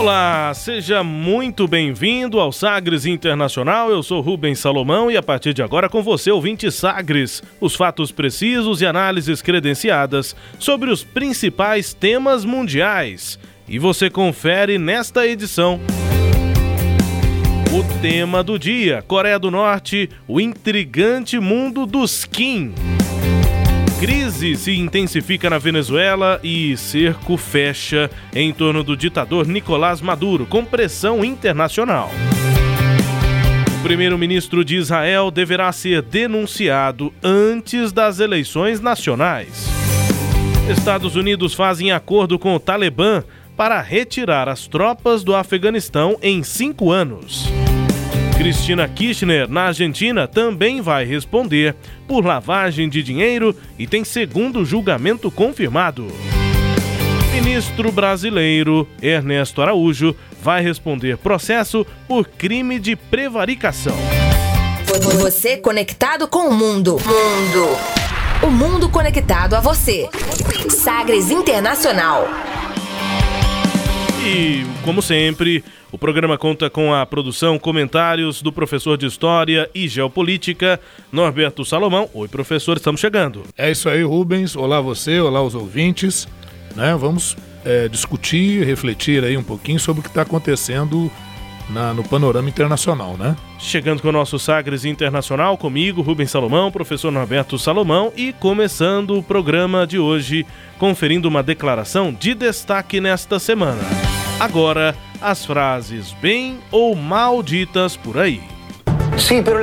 Olá, seja muito bem-vindo ao Sagres Internacional. Eu sou Rubens Salomão e a partir de agora com você, ouvinte Sagres, os fatos precisos e análises credenciadas sobre os principais temas mundiais. E você confere nesta edição. O tema do dia: Coreia do Norte, o intrigante mundo dos Kim. Crise se intensifica na Venezuela e cerco fecha em torno do ditador Nicolás Maduro, com pressão internacional. O primeiro-ministro de Israel deverá ser denunciado antes das eleições nacionais. Estados Unidos fazem acordo com o Talibã para retirar as tropas do Afeganistão em cinco anos. Cristina Kirchner, na Argentina, também vai responder por lavagem de dinheiro e tem segundo julgamento confirmado. Ministro brasileiro Ernesto Araújo vai responder processo por crime de prevaricação. Você conectado com o mundo. Mundo. O mundo conectado a você. Sagres Internacional. E, como sempre, o programa conta com a produção, comentários do professor de História e Geopolítica, Norberto Salomão. Oi, professor, estamos chegando. É isso aí, Rubens. Olá você, olá os ouvintes. Né? Vamos é, discutir, refletir aí um pouquinho sobre o que está acontecendo na, no panorama internacional, né? Chegando com o nosso Sagres Internacional, comigo, Rubens Salomão, professor Norberto Salomão, e começando o programa de hoje, conferindo uma declaração de destaque nesta semana. Agora, as frases bem ou mal ditas por aí. Sí, pero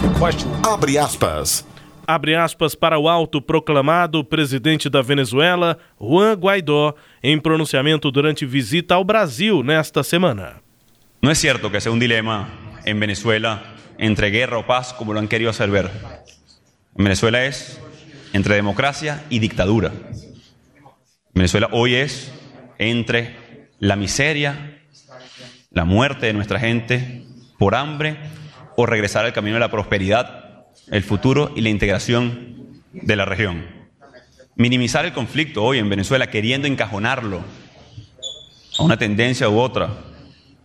the question. Abre aspas. Abre aspas para o autoproclamado presidente da Venezuela, Juan Guaidó, em pronunciamento durante visita ao Brasil nesta semana. No es cierto que sea un dilema en Venezuela entre guerra o paz como lo han querido hacer ver. En Venezuela es entre democracia y dictadura. Venezuela hoy es entre la miseria, la muerte de nuestra gente por hambre o regresar al camino de la prosperidad, el futuro y la integración de la región. Minimizar el conflicto hoy en Venezuela queriendo encajonarlo a una tendencia u otra,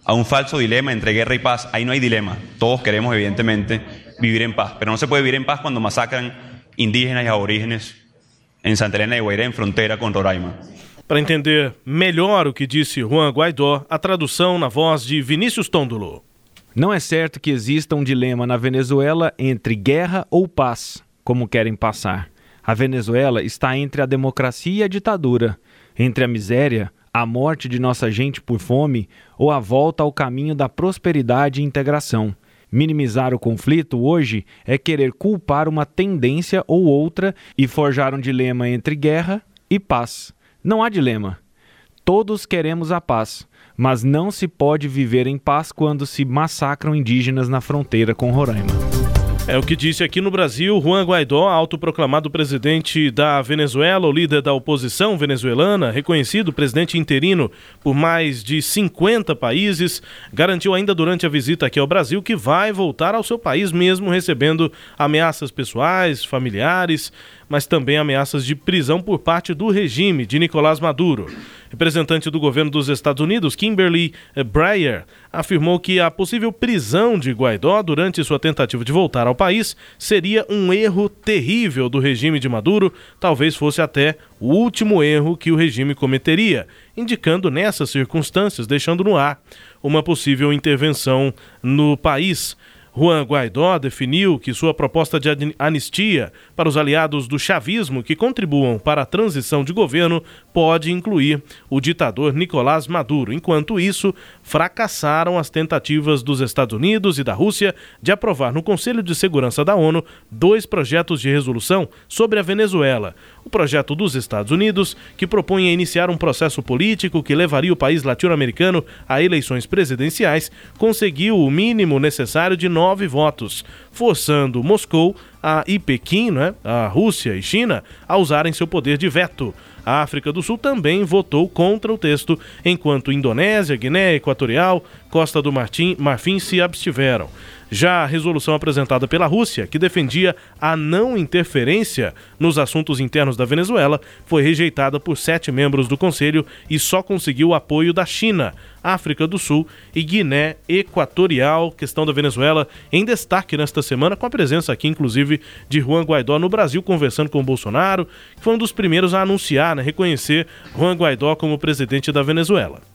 a un falso dilema entre guerra y paz. Ahí no hay dilema. Todos queremos, evidentemente, vivir en paz. Pero no se puede vivir en paz cuando masacran indígenas y aborígenes en Santa Elena de Guairá, en frontera con Roraima. Para entender melhor o que disse Juan Guaidó, a tradução na voz de Vinícius Tôndolo. Não é certo que exista um dilema na Venezuela entre guerra ou paz, como querem passar. A Venezuela está entre a democracia e a ditadura, entre a miséria, a morte de nossa gente por fome ou a volta ao caminho da prosperidade e integração. Minimizar o conflito hoje é querer culpar uma tendência ou outra e forjar um dilema entre guerra e paz. Não há dilema. Todos queremos a paz, mas não se pode viver em paz quando se massacram indígenas na fronteira com Roraima. É o que disse aqui no Brasil Juan Guaidó, autoproclamado presidente da Venezuela, o líder da oposição venezuelana, reconhecido presidente interino por mais de 50 países, garantiu ainda durante a visita aqui ao Brasil que vai voltar ao seu país mesmo recebendo ameaças pessoais, familiares, mas também ameaças de prisão por parte do regime de Nicolás Maduro. Representante do governo dos Estados Unidos, Kimberly Breyer, afirmou que a possível prisão de Guaidó durante sua tentativa de voltar ao país seria um erro terrível do regime de Maduro, talvez fosse até o último erro que o regime cometeria, indicando nessas circunstâncias, deixando no ar uma possível intervenção no país. Juan Guaidó definiu que sua proposta de anistia para os aliados do chavismo que contribuam para a transição de governo pode incluir o ditador Nicolás Maduro. Enquanto isso, fracassaram as tentativas dos Estados Unidos e da Rússia de aprovar no Conselho de Segurança da ONU dois projetos de resolução sobre a Venezuela. O projeto dos Estados Unidos, que propõe iniciar um processo político que levaria o país latino-americano a eleições presidenciais, conseguiu o mínimo necessário de nove votos, forçando Moscou a, e Pequim, né, a Rússia e China, a usarem seu poder de veto. A África do Sul também votou contra o texto, enquanto Indonésia, Guiné Equatorial, Costa do Martim, Marfim se abstiveram. Já a resolução apresentada pela Rússia, que defendia a não interferência nos assuntos internos da Venezuela, foi rejeitada por sete membros do Conselho e só conseguiu o apoio da China, África do Sul e Guiné Equatorial. Questão da Venezuela em destaque nesta semana, com a presença aqui, inclusive, de Juan Guaidó no Brasil, conversando com Bolsonaro, que foi um dos primeiros a anunciar, né, reconhecer Juan Guaidó como presidente da Venezuela.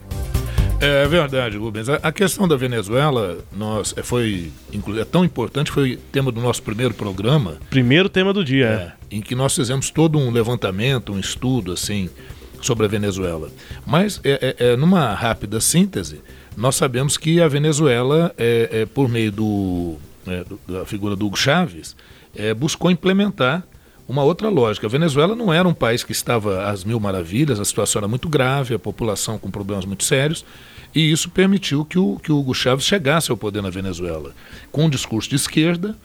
É verdade, Rubens. A questão da Venezuela nós, é, foi é tão importante, foi tema do nosso primeiro programa. Primeiro tema do dia, é. Em que nós fizemos todo um levantamento, um estudo, assim, sobre a Venezuela. Mas, é, é, é numa rápida síntese, nós sabemos que a Venezuela, é, é por meio do, é, da figura do Hugo Chávez, buscou implementar uma outra lógica. A Venezuela não era um país que estava às mil maravilhas, a situação era muito grave, a população com problemas muito sérios, e isso permitiu que o, que o Hugo Chávez chegasse ao poder na Venezuela, com um discurso de esquerda,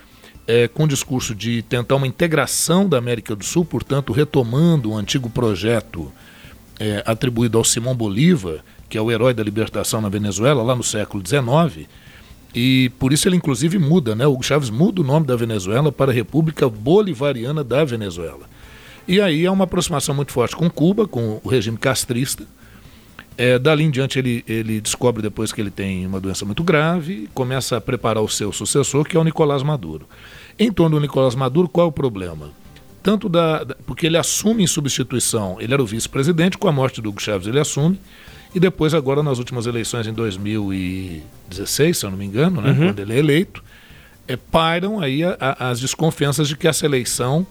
é, com um discurso de tentar uma integração da América do Sul, portanto, retomando o um antigo projeto é, atribuído ao Simão Bolívar, que é o herói da libertação na Venezuela, lá no século XIX, e por isso ele inclusive muda, né? O Chávez muda o nome da Venezuela para República Bolivariana da Venezuela. E aí é uma aproximação muito forte com Cuba, com o regime castrista. É, dali em diante ele, ele descobre depois que ele tem uma doença muito grave, começa a preparar o seu sucessor, que é o Nicolás Maduro. Em torno do Nicolás Maduro, qual é o problema? Tanto da, da porque ele assume em substituição, ele era o vice-presidente, com a morte do Hugo Chávez ele assume, e depois, agora, nas últimas eleições em 2016, se eu não me engano, né, uhum. quando ele é eleito, é, pairam aí a, a, as desconfianças de que essa eleição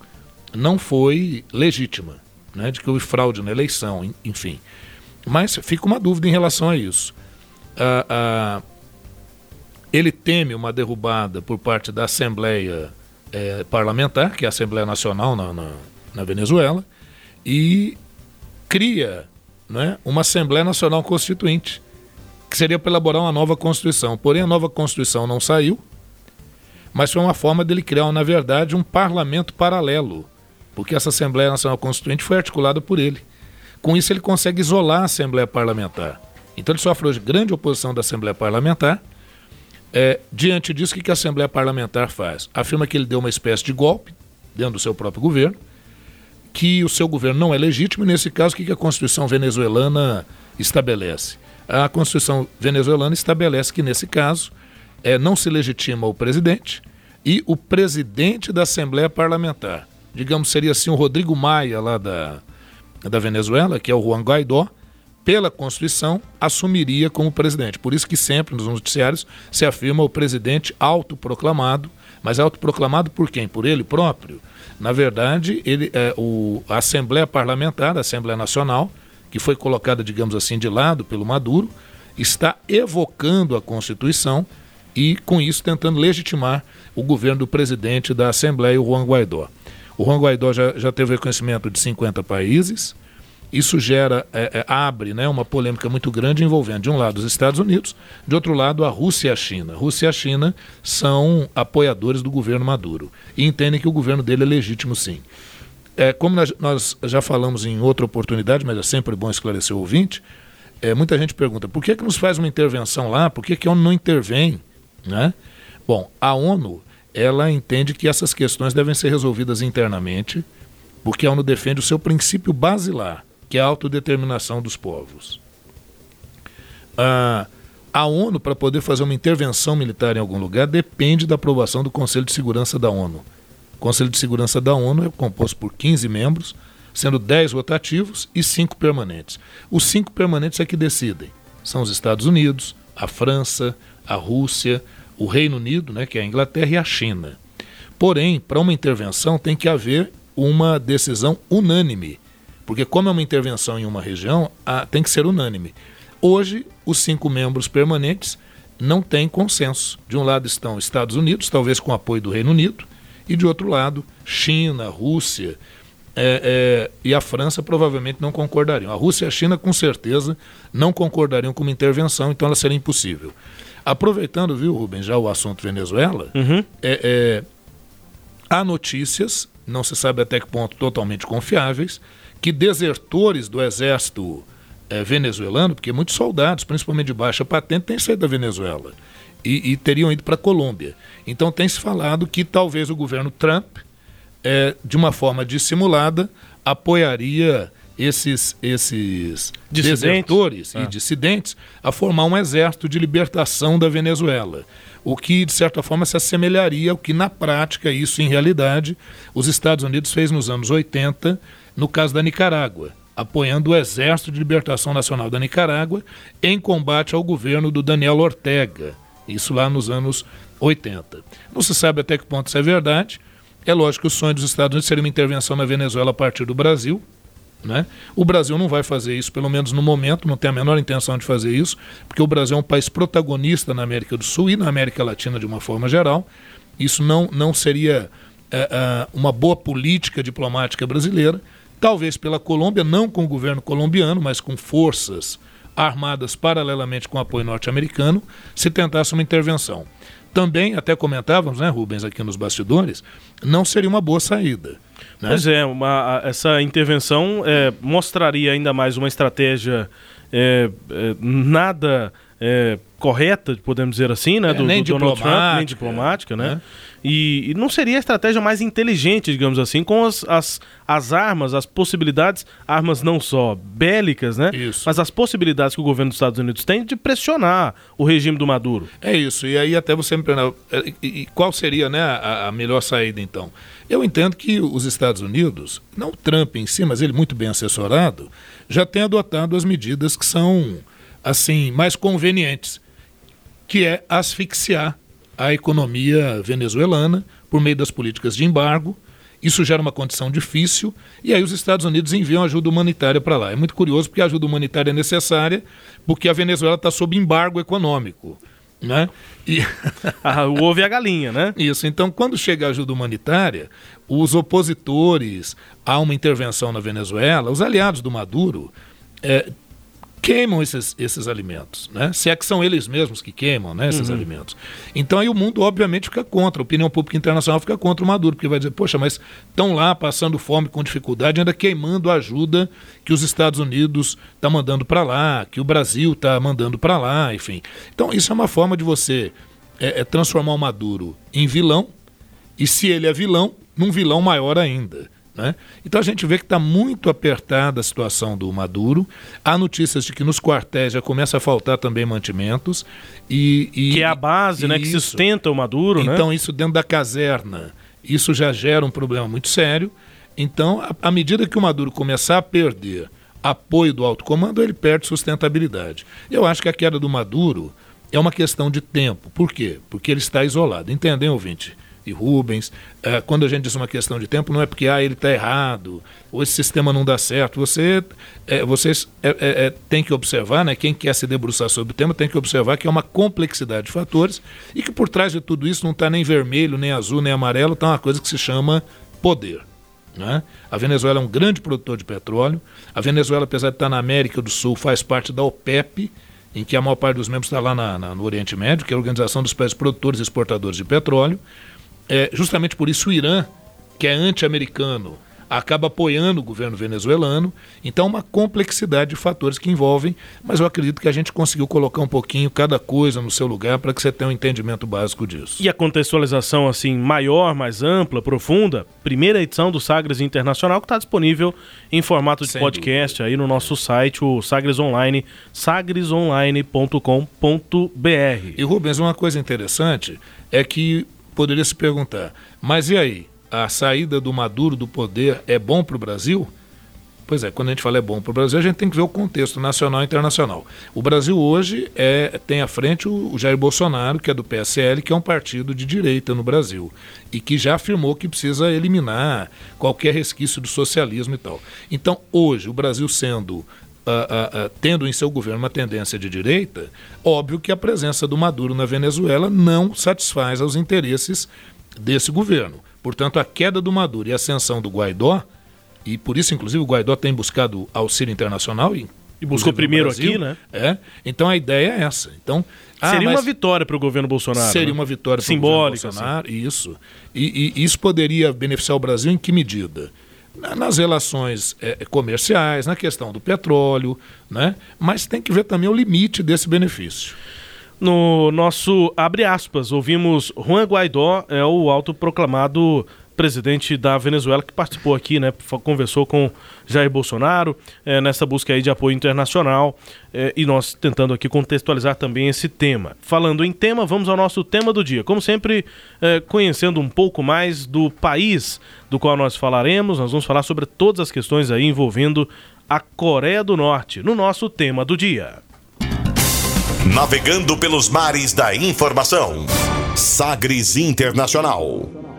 não foi legítima, né, de que houve fraude na eleição, enfim. Mas fica uma dúvida em relação a isso. ele teme uma derrubada por parte da Assembleia é, Parlamentar, que é a Assembleia Nacional na, na, na Venezuela, e cria né, uma Assembleia Nacional Constituinte, que seria para elaborar uma nova Constituição. Porém, a nova Constituição não saiu, mas foi uma forma dele criar, na verdade, um parlamento paralelo, porque essa Assembleia Nacional Constituinte foi articulada por ele. Com isso, ele consegue isolar a Assembleia Parlamentar. Então, ele sofre hoje grande oposição da Assembleia Parlamentar. É, diante disso, o que a Assembleia Parlamentar faz? Afirma que ele deu uma espécie de golpe dentro do seu próprio governo que o seu governo não é legítimo, e nesse caso, o que a Constituição venezuelana estabelece? A Constituição venezuelana estabelece que, nesse caso, é, não se legitima o presidente e o presidente da Assembleia Parlamentar. Digamos, seria assim o Rodrigo Maia, lá da, da Venezuela, que é o Juan Guaidó, pela Constituição, assumiria como presidente. Por isso que sempre nos noticiários se afirma o presidente autoproclamado, mas autoproclamado por quem? Por ele próprio? Na verdade, ele, é, o, a Assembleia Parlamentar, a Assembleia Nacional, que foi colocada, digamos assim, de lado pelo Maduro, está evocando a Constituição e, com isso, tentando legitimar o governo do presidente da Assembleia, o Juan Guaidó. O Juan Guaidó já, já teve reconhecimento de 50 países, isso gera, é, é, abre né, uma polêmica muito grande envolvendo, de um lado, os Estados Unidos, de outro lado, a Rússia e a China. A Rússia e a China são apoiadores do governo Maduro e entendem que o governo dele é legítimo, sim. É, como nós, nós já falamos em outra oportunidade, mas é sempre bom esclarecer o ouvinte, é, muita gente pergunta por que, que nos faz uma intervenção lá, por que, que a ONU não intervém? Né? Bom, a ONU ela entende que essas questões devem ser resolvidas internamente, porque a ONU defende o seu princípio basilar, que é a autodeterminação dos povos. Ah, a ONU, para poder fazer uma intervenção militar em algum lugar, depende da aprovação do Conselho de Segurança da ONU. O Conselho de Segurança da ONU é composto por 15 membros, sendo 10 rotativos e 5 permanentes. Os 5 permanentes é que decidem. São os Estados Unidos, a França, a Rússia, o Reino Unido, né, que é a Inglaterra, e a China. Porém, para uma intervenção tem que haver uma decisão unânime porque como é uma intervenção em uma região, a, tem que ser unânime. Hoje, os cinco membros permanentes não têm consenso. De um lado estão Estados Unidos, talvez com apoio do Reino Unido, e de outro lado, China, Rússia é, é, e a França provavelmente não concordariam. A Rússia e a China, com certeza, não concordariam com uma intervenção, então ela seria impossível. Aproveitando, viu, Rubens, já o assunto Venezuela, Uhum. é, é, há notícias, não se sabe até que ponto totalmente confiáveis, que desertores do exército é, venezuelano, porque muitos soldados, principalmente de baixa patente, têm saído da Venezuela e, e teriam ido para a Colômbia. Então tem se falado que talvez o governo Trump, é, de uma forma dissimulada, apoiaria esses, esses Dissidentes? desertores Ah. e dissidentes a formar um exército de libertação da Venezuela. O que, de certa forma, se assemelharia ao que, na prática, isso em realidade, os Estados Unidos fez nos anos 80, no caso da Nicarágua, apoiando o Exército de Libertação Nacional da Nicarágua em combate ao governo do Daniel Ortega, isso lá nos anos 80. Não se sabe até que ponto isso é verdade. É lógico que o sonho dos Estados Unidos seria uma intervenção na Venezuela a partir do Brasil, né? O Brasil não vai fazer isso, pelo menos no momento, não tem a menor intenção de fazer isso, porque o Brasil é um país protagonista na América do Sul e na América Latina de uma forma geral. Isso não, não seria é, é, uma boa política diplomática brasileira. Talvez pela Colômbia, não com o governo colombiano, mas com forças armadas paralelamente com apoio norte-americano, se tentasse uma intervenção. Também, até comentávamos, né, Rubens, aqui nos bastidores, não seria uma boa saída. Né? Pois é, uma- essa intervenção é, mostraria ainda mais uma estratégia é, é, nada é, correta, podemos dizer assim, né? É, do, nem do Donald Trump, nem diplomática, né? né? E, e não seria a estratégia mais inteligente, digamos assim, com as, as, as armas, as possibilidades, armas não só bélicas, né? Isso. Mas as possibilidades que o governo dos Estados Unidos tem de pressionar o regime do Maduro. É isso, e aí até você me perguntar, é, e, e qual seria né, a, a melhor saída então? Eu entendo que os Estados Unidos, não o Trump em si, mas ele muito bem assessorado, já tem adotado as medidas que são assim mais convenientes, que é asfixiar a economia venezuelana por meio das políticas de embargo. Isso gera uma condição difícil e aí os Estados Unidos enviam ajuda humanitária para lá. É muito curioso porque a ajuda humanitária é necessária porque a Venezuela está sob embargo econômico. Né? E... Ah, o ovo e a galinha, né? Isso. Então, quando chega a ajuda humanitária, os opositores a uma intervenção na Venezuela, os aliados do Maduro, eh, queimam esses, esses alimentos, né? Se é que são eles mesmos que queimam né, esses alimentos. Então aí o mundo obviamente fica contra, a opinião pública internacional fica contra o Maduro, porque vai dizer, poxa, mas estão lá passando fome com dificuldade, ainda queimando a ajuda que os Estados Unidos está mandando para lá, que o Brasil está mandando para lá, enfim. Então isso é uma forma de você é, é, transformar o Maduro em vilão, e se ele é vilão, num vilão maior ainda. Né? Então a gente vê que está muito apertada a situação do Maduro. Há notícias de que nos quartéis já começa a faltar também mantimentos. E, e- Que é a base, né? Que Isso. sustenta o Maduro, né? Então, isso dentro da caserna, isso já gera um problema muito sério. Então, à- à medida que o Maduro começar a perder apoio do alto comando, ele perde sustentabilidade. Eu acho que a queda do Maduro é uma questão de tempo. Por quê? Porque ele está isolado. Entendem, ouvinte? E Rubens, eh, quando a gente diz uma questão de tempo, não é porque ah, ele está errado, ou esse sistema não dá certo. Você, eh, vocês eh, eh, eh, têm que observar, né, quem quer se debruçar sobre o tema tem que observar que é uma complexidade de fatores e que por trás de tudo isso não está nem vermelho, nem azul, nem amarelo, está uma coisa que se chama poder. né? A Venezuela é um grande produtor de petróleo. A Venezuela, apesar de estar na América do Sul, faz parte da OPEP, em que a maior parte dos membros está lá na- na- no Oriente Médio, que é a Organização dos Países Produtores e Exportadores de Petróleo. É, justamente por isso o Irã, que é anti-americano, acaba apoiando o governo venezuelano. Então, uma complexidade de fatores que envolvem, mas eu acredito que a gente conseguiu colocar um pouquinho cada coisa no seu lugar para que você tenha um entendimento básico disso. E a contextualização assim maior, mais ampla, profunda, primeira edição do Sagres Internacional que está disponível em formato de Sem podcast aí no nosso site, o Sagres Online, sagresonline.com.br. E Rubens, uma coisa interessante é que poderia se perguntar, mas e aí? A saída do Maduro do poder é bom para o Brasil? Pois é, quando a gente fala é bom para o Brasil, a gente tem que ver o contexto nacional e internacional. O Brasil hoje é, tem à frente o, o Jair Bolsonaro, que é do PSL, que é um partido de direita no Brasil, e que já afirmou que precisa eliminar qualquer resquício do socialismo e tal. Então, hoje, o Brasil sendo tendo em seu governo uma tendência de direita, óbvio que a presença do Maduro na Venezuela não satisfaz aos interesses desse governo. Portanto, a queda do Maduro e a ascensão do Guaidó, e por isso, inclusive, o Guaidó tem buscado auxílio internacional e e buscou primeiro Brasil, aqui, né? É. Então a ideia é essa. Então ah, seria uma vitória para o governo Bolsonaro. Seria né? uma vitória governo Bolsonaro. Assim. Isso. E, e, isso poderia beneficiar o Brasil em que medida? Nas relações é, comerciais, na questão do petróleo, né? Mas tem que ver também o limite desse benefício. No nosso abre aspas, ouvimos Juan Guaidó, é o autoproclamado presidente da Venezuela, que participou aqui, né? Conversou com Jair Bolsonaro é, nessa busca aí de apoio internacional é, e nós tentando aqui contextualizar também esse tema. Falando em tema, vamos ao nosso tema do dia. Como sempre, é, conhecendo um pouco mais do país do qual nós falaremos, nós vamos falar sobre todas as questões aí envolvendo a Coreia do Norte, no nosso tema do dia. Navegando pelos mares da informação. Sagres Internacional.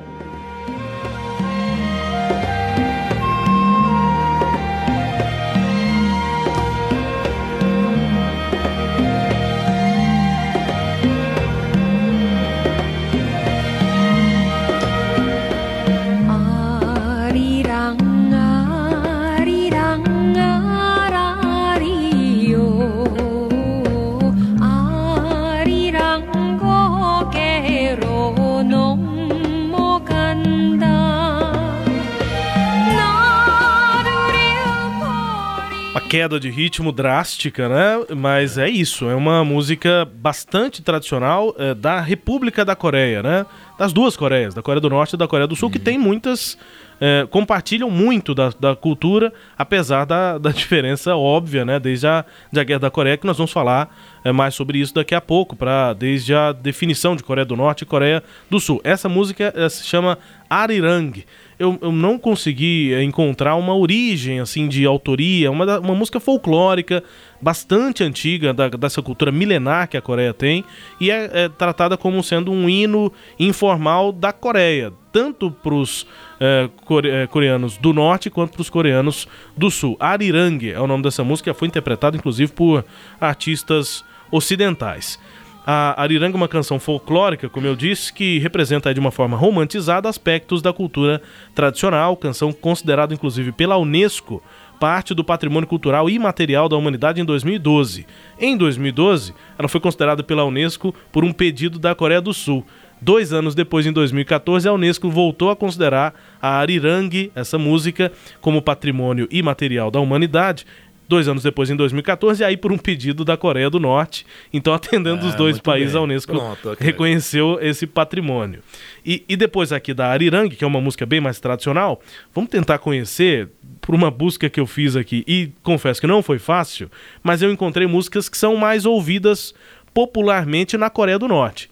Queda de ritmo drástica, né? Mas é isso, é uma música bastante tradicional é, da República da Coreia, né? Das duas Coreias, da Coreia do Norte e da Coreia do Sul, uhum. que tem muitas. É, compartilham muito da, da cultura, apesar da, da diferença óbvia, né? Desde a, a Guerra da Coreia, que nós vamos falar mais sobre isso daqui a pouco, para desde a definição de Coreia do Norte e Coreia do Sul. Essa música é, se chama Arirang eu, eu não consegui é, encontrar uma origem assim de autoria, uma, uma música folclórica bastante antiga da, dessa cultura milenar que a Coreia tem e é, é tratada como sendo um hino informal da Coreia, tanto para os é, core, é, coreanos do norte quanto para os coreanos do sul. Arirang é o nome dessa música, foi interpretada inclusive por artistas ocidentais. A Ariranga é uma canção folclórica, como eu disse, que representa de uma forma romantizada aspectos da cultura tradicional, canção considerada inclusive pela Unesco parte do patrimônio cultural imaterial da humanidade em 2012. Em 2012, ela foi considerada pela Unesco por um pedido da Coreia do Sul. Dois anos depois, em 2014, a Unesco voltou a considerar a Arirang, essa música, como patrimônio imaterial da humanidade dois anos depois, em 2014, e aí por um pedido da Coreia do Norte. Então, atendendo os ah, dois países, bem. a Unesco Pronto, okay. reconheceu esse patrimônio. E, e depois aqui da Arirang, que é uma música bem mais tradicional, vamos tentar conhecer por uma busca que eu fiz aqui, e confesso que não foi fácil, mas eu encontrei músicas que são mais ouvidas popularmente na Coreia do Norte.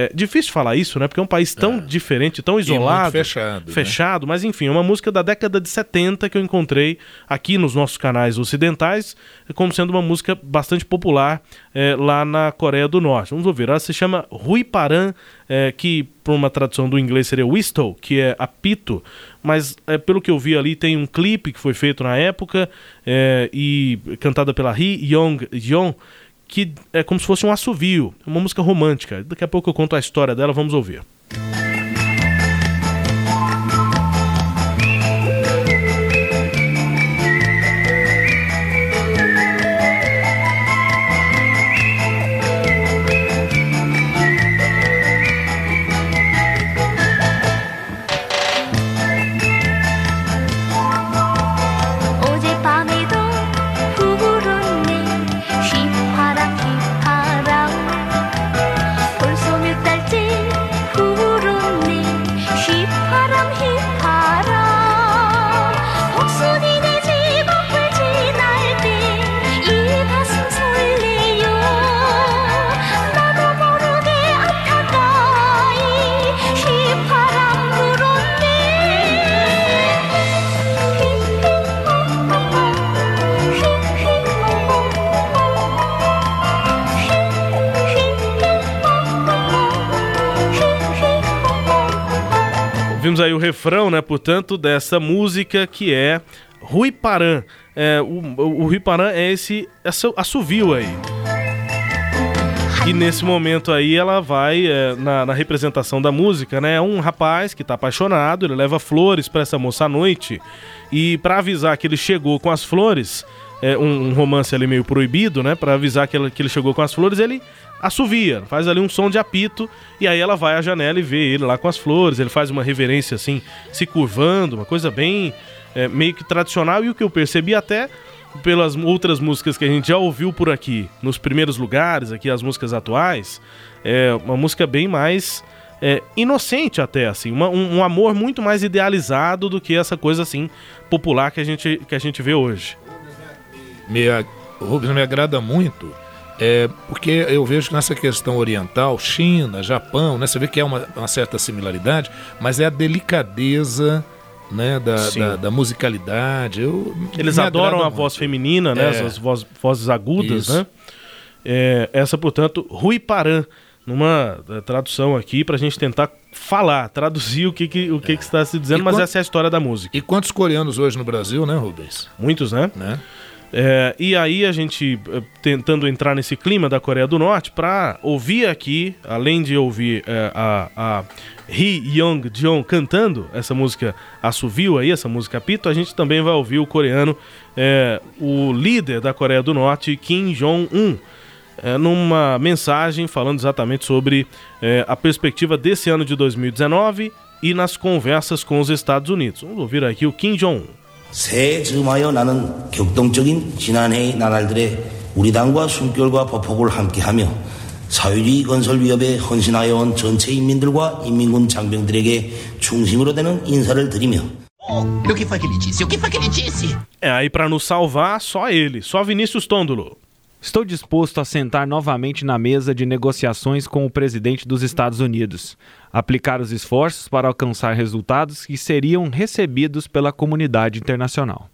É difícil falar isso, né? Porque é um país tão é. diferente, tão isolado. fechado. Né? Fechado, né? mas enfim, é uma música da década de 70 que eu encontrei aqui nos nossos canais ocidentais, como sendo uma música bastante popular é, lá na Coreia do Norte. Vamos ouvir. Ela se chama Rui Paran, é, que por uma tradução do inglês seria whistle, que é apito, mas é, pelo que eu vi ali tem um clipe que foi feito na época é, e cantada pela Ri Yong Yeon que é como se fosse um assovio, uma música romântica. Daqui a pouco eu conto a história dela, vamos ouvir. Ouvimos aí o refrão, né, portanto, dessa música que é Rui Paran. É, o, o Rui Paran é esse assovio aí. E nesse momento aí ela vai, é, na, na, representação da música, né? Um rapaz que tá apaixonado, ele leva flores para essa moça à noite. E para avisar que ele chegou com as flores, é, um, um, romance ali meio proibido, né? Para avisar que ele, que ele chegou com as flores, ele assovia, faz ali um som de apito. E aí ela vai à janela e vê ele lá com as flores. Ele faz uma reverência assim, se curvando, uma coisa bem é, meio que tradicional. E o que eu percebi até pelas outras músicas que a gente já ouviu por aqui, nos primeiros lugares, aqui as músicas atuais, é uma música bem mais é, inocente até, assim, uma, um, um, amor muito mais idealizado do que essa coisa assim popular que a gente, que a gente vê hoje. Me, Rubens me agrada muito, é, porque eu vejo que nessa questão oriental, China, Japão, né, você vê que é uma, uma certa similaridade, mas é a delicadeza né, da, da, da, musicalidade. Eu, Eles adoram a muito. voz feminina, né, é. as voz, vozes agudas, Isso. né? É, essa, portanto, Rui Paran, numa é, tradução aqui para a gente tentar falar, traduzir o que, que o que, é. que está se dizendo, e mas essa é a história da música. E quantos coreanos hoje no Brasil, né, Rubens? Muitos, né? né? É, e aí a gente é, tentando entrar nesse clima da Coreia do Norte para ouvir aqui, além de ouvir é, a, a Hee Young Jeon cantando essa música Assovio aí, essa música Pito, a gente também vai ouvir o coreano, é, o líder da Coreia do Norte, Kim Jong-un, é, numa mensagem falando exatamente sobre a perspectiva desse ano de 2019 e nas conversas com os Estados Unidos. Vamos ouvir aqui o Kim Jong-un. 새해 즈음하여 나는 격동적인 지난해의 나날들의 우리 당과 숨결과 보폭을 함께하며 사회주의 건설 위협에 헌신하여 온 전체 인민들과 인민군 장병들에게 중심으로 되는 인사를 드리며 o que foi que ele disse? O que foi que ele disse? É, aí para nos salvar, só ele, só Vinícius Tôndolo. Estou disposto a sentar novamente na mesa de negociações com o presidente dos Estados Unidos, aplicar os esforços para alcançar resultados que seriam recebidos pela comunidade internacional.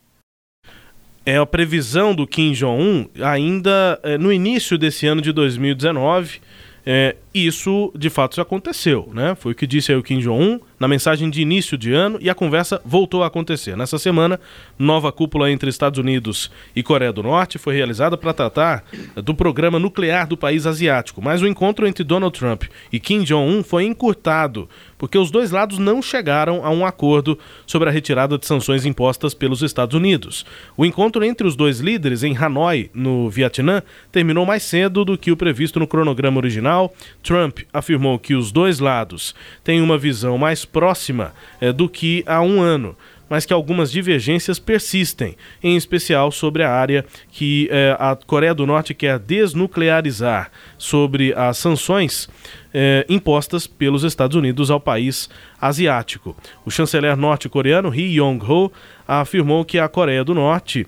É a previsão do Kim Jong-un ainda é, no início desse ano de 2019. É, isso de fato aconteceu, né? Foi o que disse aí o Kim Jong-un na mensagem de início de ano e a conversa voltou a acontecer. Nessa semana, nova cúpula entre Estados Unidos e Coreia do Norte foi realizada para tratar do programa nuclear do país asiático, mas o encontro entre Donald Trump e Kim Jong-un foi encurtado porque os dois lados não chegaram a um acordo sobre a retirada de sanções impostas pelos Estados Unidos. O encontro entre os dois líderes em Hanoi, no Vietnã, terminou mais cedo do que o previsto no cronograma original. Trump afirmou que os dois lados têm uma visão mais próxima é, do que há um ano mas que algumas divergências persistem, em especial sobre a área que eh, a Coreia do Norte quer desnuclearizar, sobre as sanções eh, impostas pelos Estados Unidos ao país asiático. O chanceler norte-coreano Ri Yong-ho afirmou que a Coreia do Norte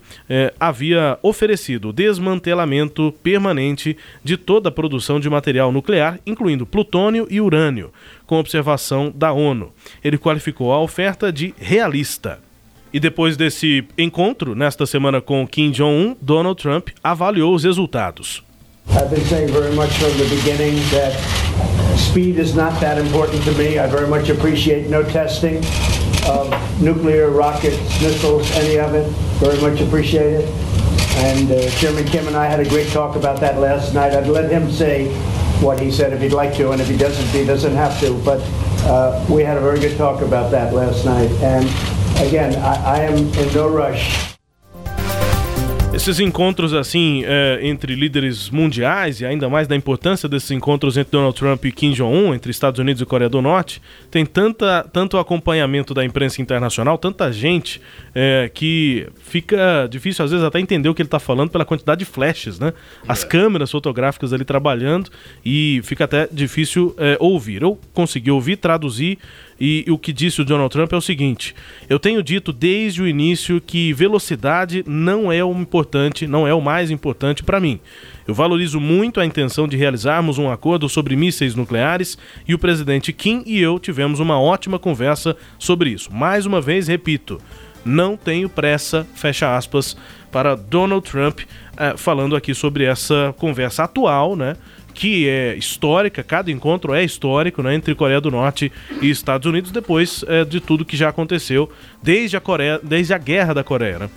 havia oferecido desmantelamento permanente de toda a produção de material nuclear, incluindo plutônio e urânio, com observação da ONU. Ele qualificou a oferta de realista. E depois desse encontro, nesta semana com Kim Jong-un, Donald Trump avaliou os resultados. I've been saying very much from the beginning that speed is not that important to me. I very much appreciate no testing of nuclear rockets, missiles, any of it. Very much appreciate it. And uh, Chairman Kim and I had a great talk about that last night. I'd let him say what he said if he'd like to, and if he doesn't, he doesn't have to. But uh, we had a very good talk about that last night. And again, I, I am in no rush Esses encontros assim é, entre líderes mundiais e ainda mais da importância desses encontros entre Donald Trump e Kim Jong-un, entre Estados Unidos e Coreia do Norte, tem tanta, tanto acompanhamento da imprensa internacional, tanta gente é, que fica difícil às vezes até entender o que ele está falando pela quantidade de flashes, né? As é. câmeras fotográficas ali trabalhando e fica até difícil é, ouvir. Eu consegui ouvir, traduzir e, o que disse o Donald Trump é o seguinte: eu tenho dito desde o início que velocidade não é o importante, não é o mais importante para mim. Eu valorizo muito a intenção de realizarmos um acordo sobre mísseis nucleares e o presidente Kim e eu tivemos uma ótima conversa sobre isso. Mais uma vez, repito, não tenho pressa, fecha aspas, para Donald Trump, eh, falando aqui sobre essa conversa atual, né? Que é histórica, cada encontro é histórico né, entre Coreia do Norte e Estados Unidos, depois é, de tudo que já aconteceu desde a, Coreia, desde a guerra da Coreia. Né?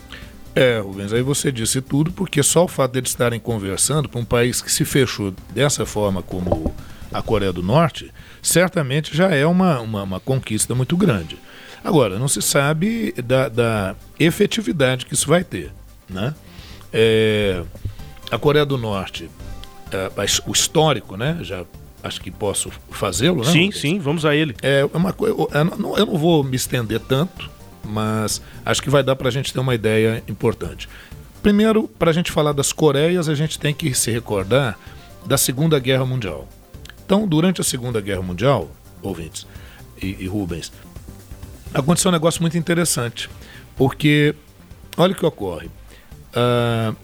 É, Rubens, aí você disse tudo, porque só o fato de eles estarem conversando para um país que se fechou dessa forma como a Coreia do Norte, certamente já é uma, uma, uma conquista muito grande. Agora, não se sabe da, da efetividade que isso vai ter. Né? É, a Coreia do Norte, é, o histórico, né? Já acho que posso fazê-lo, né? Sim, sim, vamos a ele. É uma coisa. Eu, eu não vou me estender tanto, mas acho que vai dar para a gente ter uma ideia importante. Primeiro, para a gente falar das Coreias, a gente tem que se recordar da Segunda Guerra Mundial. Então, durante a Segunda Guerra Mundial, ouvintes e, e Rubens, aconteceu um negócio muito interessante, porque olha o que ocorre. Uh,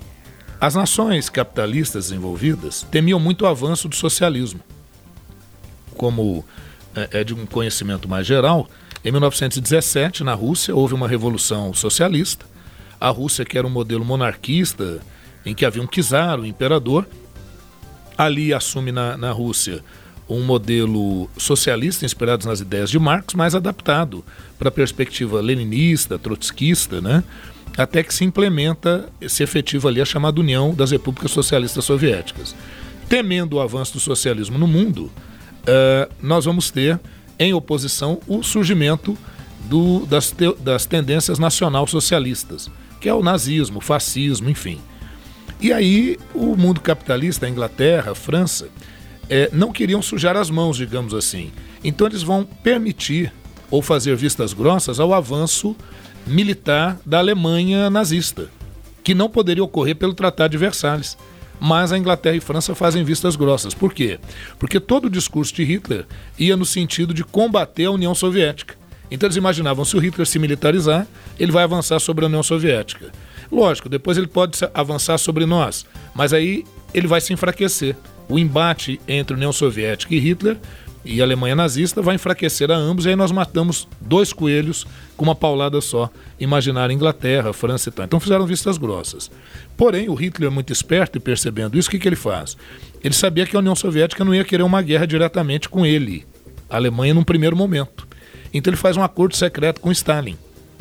as nações capitalistas envolvidas temiam muito o avanço do socialismo. Como é, é de um conhecimento mais geral, em 1917, na Rússia, houve uma revolução socialista. A Rússia, que era um modelo monarquista, em que havia um czar, um imperador, ali assume na, na Rússia um modelo socialista inspirado nas ideias de Marx, mais adaptado para a perspectiva leninista, trotskista, né? Até que se implementa, se efetiva ali a chamada União das Repúblicas Socialistas Soviéticas. Temendo o avanço do socialismo no mundo, uh, nós vamos ter em oposição o surgimento do, das, te, das tendências nacional-socialistas, que é o nazismo, o fascismo, enfim. E aí o mundo capitalista, a Inglaterra, a França, é, não queriam sujar as mãos, digamos assim. Então eles vão permitir ou fazer vistas grossas ao avanço militar da Alemanha nazista, que não poderia ocorrer pelo Tratado de Versalhes mas a Inglaterra e França fazem vistas grossas. Por quê? Porque todo o discurso de Hitler ia no sentido de combater a União Soviética. Então eles imaginavam, se o Hitler se militarizar, ele vai avançar sobre a União Soviética. Lógico, depois ele pode avançar sobre nós, mas aí ele vai se enfraquecer. O embate entre União Soviética e Hitler e Alemanha nazista vai enfraquecer a ambos, e aí nós matamos dois coelhos com uma paulada só. Imaginar Inglaterra, França e tal. Então fizeram vistas grossas. Porém, o Hitler, muito esperto e percebendo isso, o que, que ele faz? Ele sabia que a União Soviética não ia querer uma guerra diretamente com ele, a Alemanha, num primeiro momento. Então ele faz um acordo secreto com Stalin.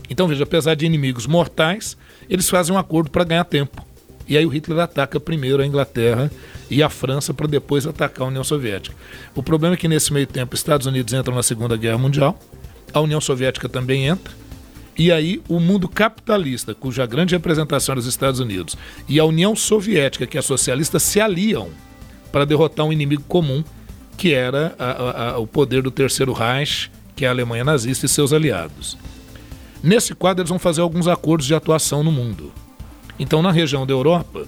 Então veja, apesar de inimigos mortais, eles fazem um acordo para ganhar tempo. E aí o Hitler ataca primeiro a Inglaterra e a França para depois atacar a União Soviética. O problema é que nesse meio tempo os Estados Unidos entram na Segunda Guerra Mundial, a União Soviética também entra, e aí o mundo capitalista, cuja grande representação era os Estados Unidos, e a União Soviética, que é socialista, se aliam para derrotar um inimigo comum, que era a, a, o poder do Terceiro Reich, que é a Alemanha nazista e seus aliados. Nesse quadro, eles vão fazer alguns acordos de atuação no mundo. Então, na região da Europa,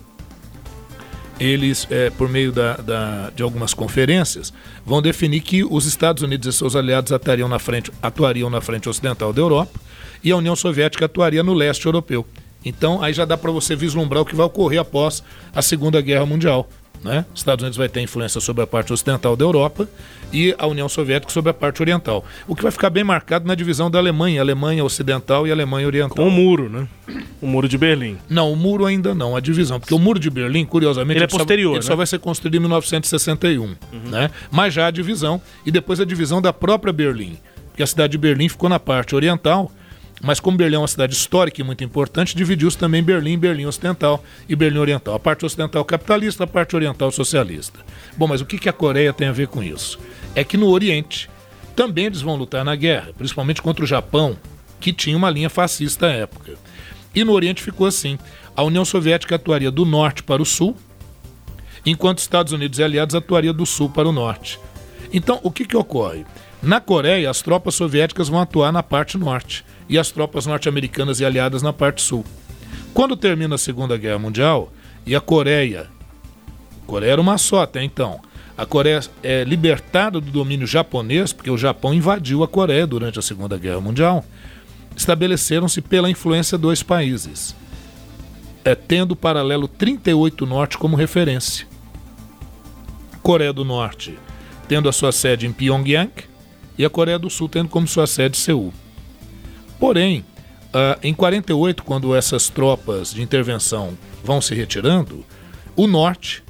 eles, é, por meio da, da, de algumas conferências, vão definir que os Estados Unidos e seus aliados atuariam na frente, atuariam na frente ocidental da Europa e a União Soviética atuaria no leste europeu. Então aí já dá para você vislumbrar o que vai ocorrer após a Segunda Guerra Mundial. Né? Os Estados Unidos vai ter influência sobre a parte ocidental da Europa e a União Soviética sobre a parte oriental. O que vai ficar bem marcado na divisão da Alemanha, Alemanha Ocidental e Alemanha Oriental. Com o muro, né? O muro de Berlim. Não, o muro ainda não, a divisão. Porque o muro de Berlim, curiosamente, ele é posterior. Só, ele né? só vai ser construído em 1961. Uhum. Né? Mas já a divisão, e depois a divisão da própria Berlim. Porque a cidade de Berlim ficou na parte oriental mas como Berlim é uma cidade histórica e muito importante, dividiu-se também Berlim, Berlim Ocidental e Berlim Oriental. A parte ocidental capitalista, a parte oriental socialista. Bom, mas o que a Coreia tem a ver com isso? É que no Oriente também eles vão lutar na guerra, principalmente contra o Japão, que tinha uma linha fascista à época. E no Oriente ficou assim: a União Soviética atuaria do norte para o sul, enquanto Estados Unidos e aliados atuariam do sul para o norte. Então, o que, que ocorre? Na Coreia, as tropas soviéticas vão atuar na parte norte e as tropas norte-americanas e aliadas na parte sul. Quando termina a Segunda Guerra Mundial e a Coreia, Coreia era uma só até então, a Coreia é libertada do domínio japonês, porque o Japão invadiu a Coreia durante a Segunda Guerra Mundial, estabeleceram-se pela influência dois países, é, tendo o paralelo 38 Norte como referência. Coreia do Norte tendo a sua sede em Pyongyang e a Coreia do Sul tendo como sua sede Seul. Porém, uh, em 48, quando essas tropas de intervenção vão se retirando, o norte,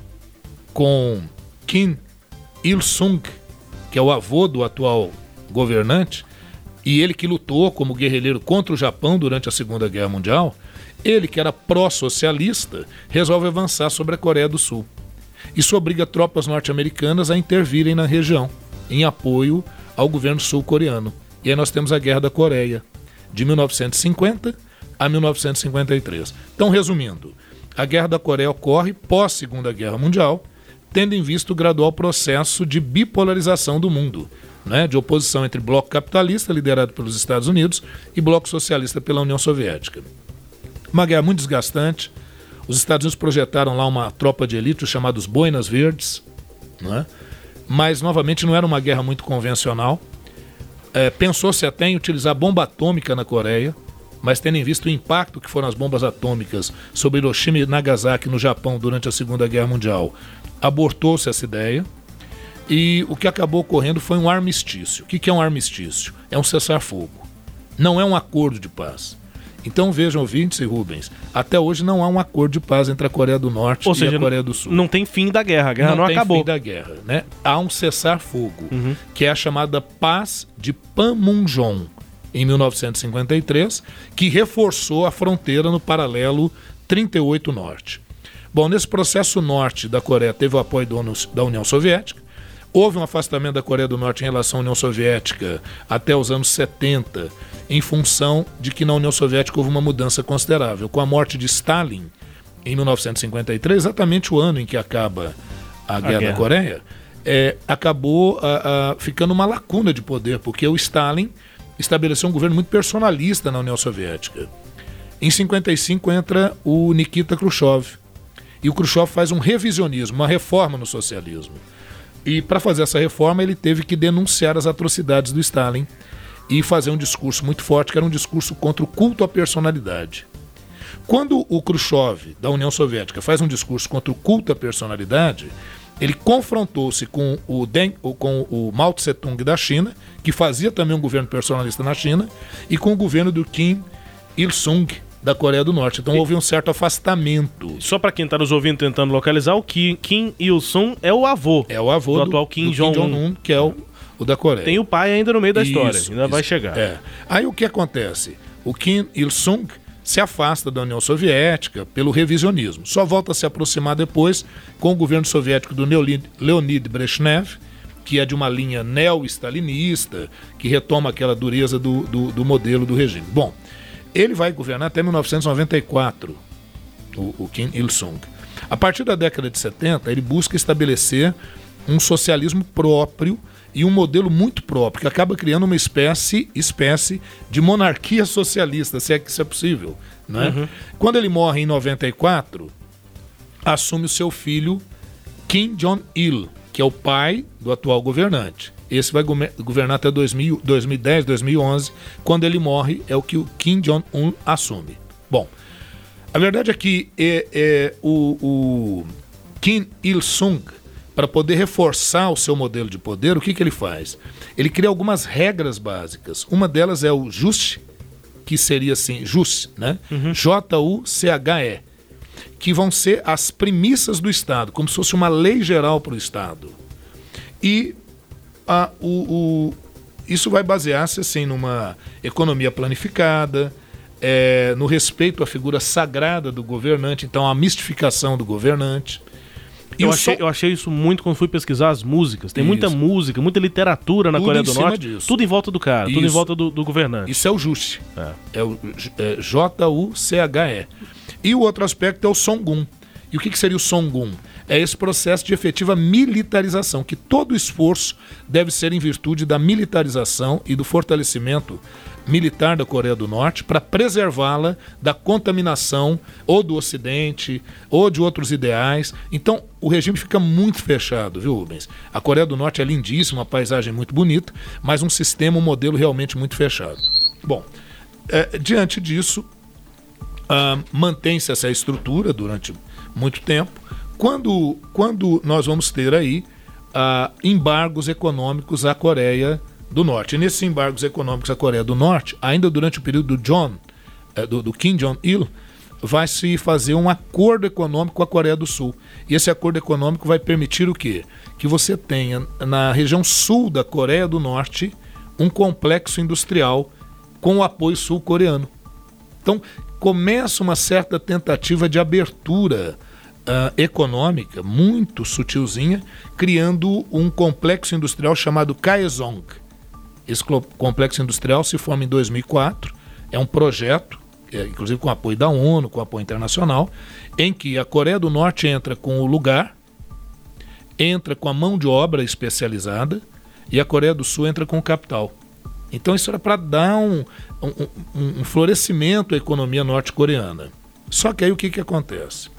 com Kim Il-sung, que é o avô do atual governante, e ele que lutou como guerrilheiro contra o Japão durante a Segunda Guerra Mundial, ele que era pró-socialista, resolve avançar sobre a Coreia do Sul. Isso obriga tropas norte-americanas a intervirem na região, em apoio ao governo sul-coreano. E aí nós temos a Guerra da Coreia, de 1950 a 1953. Então, resumindo, a Guerra da Coreia ocorre pós Segunda Guerra Mundial, tendo em vista o gradual processo de bipolarização do mundo, né, de oposição entre bloco capitalista, liderado pelos Estados Unidos, e bloco socialista pela União Soviética. Uma guerra muito desgastante. Os Estados Unidos projetaram lá uma tropa de elite, os chamados Boinas Verdes, né, mas novamente não era uma guerra muito convencional. É, Pensou-se até em utilizar bomba atômica na Coreia, mas tendo em vista o impacto que foram as bombas atômicas sobre Hiroshima e Nagasaki no Japão durante a Segunda Guerra Mundial, abortou-se essa ideia. E o que acabou ocorrendo foi um armistício. O que é um armistício? É um cessar-fogo. Não é um acordo de paz. Então vejam, ouvintes e Rubens, até hoje não há um acordo de paz entre a Coreia do Norte Ou e seja, a Coreia do Sul. Não tem fim da guerra, a guerra não, tem acabou. fim da guerra, né? Há um cessar-fogo, Uhum. que é a chamada Paz de Panmunjom, em 1953, que reforçou a fronteira no paralelo 38 Norte. Bom, nesse processo norte da Coreia teve o apoio da União Soviética. Houve um afastamento da Coreia do Norte em relação à União Soviética até os anos 70, em função de que na União Soviética houve uma mudança considerável. Com a morte de Stalin em 1953, exatamente o ano em que acaba a Guerra, guerra. da Coreia, é, acabou ah, ah, ficando uma lacuna de poder, porque o Stalin estabeleceu um governo muito personalista na União Soviética. Em 55 entra o Nikita Khrushchev. E o Khrushchev faz um revisionismo, uma reforma no socialismo. E para fazer essa reforma, ele teve que denunciar as atrocidades do Stalin e fazer um discurso muito forte, que era um discurso contra o culto à personalidade. Quando o Khrushchev, da União Soviética, faz um discurso contra o culto à personalidade, ele confrontou-se com o, Deng, com o Mao Tse-tung da China, que fazia também um governo personalista na China, e com o governo do Kim Il-sung, da Coreia do Norte. Então houve um certo afastamento. Só pra quem tá nos ouvindo tentando localizar, o Kim, Kim Il-sung é o avô. É o avô do, do, atual Kim Jong-un. que é o, o da Coreia. Tem o pai ainda no meio da história, Isso, ainda isso. vai chegar. É. Aí o que acontece? O Kim Il-sung se afasta da União Soviética pelo revisionismo. Só volta a se aproximar depois com o governo soviético do Leonid, Leonid Brezhnev, que é de uma linha neo-stalinista, que retoma aquela dureza do, do, do modelo do regime. Bom, ele vai governar até 1994, o, o Kim Il-sung. A partir da década de 70, ele busca estabelecer um socialismo próprio e um modelo muito próprio, que acaba criando uma espécie, espécie de monarquia socialista, se é que isso é possível. Né? Quando ele morre em 94, assume o seu filho Kim Jong-il, que é o pai do atual governante. Esse vai governar até 2000, 2010, 2011. Quando ele morre, é o que o Kim Jong-un assume. Bom, a verdade é que é, é, o, o Kim Il-sung, para poder reforçar o seu modelo de poder, o que, que ele faz? Ele cria algumas regras básicas. Uma delas é o JUST, que seria assim, JUS, né? J-U-C-H-E, que vão ser as premissas do Estado, como se fosse uma lei geral para o Estado. E a, o, o- isso vai basear-se assim, numa economia planificada, é, no respeito à figura sagrada do governante, então a mistificação do governante. E Eu achei, som- eu achei isso muito quando fui pesquisar as músicas. Tem muita Isso. música, muita literatura na Tudo Coreia do Norte. disso. Tudo em volta do cara, tudo em Isso. volta do, do governante. Isso é o JUST. É. É o é, J-U-C-H-E. E o outro aspecto é o Songun. E o que, que seria o Songun? É esse processo de efetiva militarização, que todo esforço deve ser em virtude da militarização e do fortalecimento militar da Coreia do Norte para preservá-la da contaminação ou do Ocidente ou de outros ideais. Então, o regime fica muito fechado, viu, Rubens? A Coreia do Norte é lindíssima, uma paisagem muito bonita, mas um sistema, um modelo realmente muito fechado. Bom, é, diante disso, ah, mantém-se essa estrutura durante muito tempo. Quando, quando nós vamos ter aí ah, embargos econômicos à Coreia do Norte. E nesses embargos econômicos à Coreia do Norte, ainda durante o período do John, eh, do, do Kim Jong-il, vai se fazer um acordo econômico com a Coreia do Sul. E esse acordo econômico vai permitir o quê? Que você tenha na região sul da Coreia do Norte um complexo industrial com o apoio sul-coreano. Então, começa uma certa tentativa de abertura uh, econômica, muito sutilzinha, criando um complexo industrial chamado Kaesong. Esse complexo industrial se forma em 2004, é um projeto, é, inclusive com apoio da ONU, com apoio internacional, em que a Coreia do Norte entra com o lugar, entra com a mão de obra especializada e a Coreia do Sul entra com o capital. Então isso era para dar um, um, um, florescimento à economia norte-coreana. Só que aí o que, que acontece?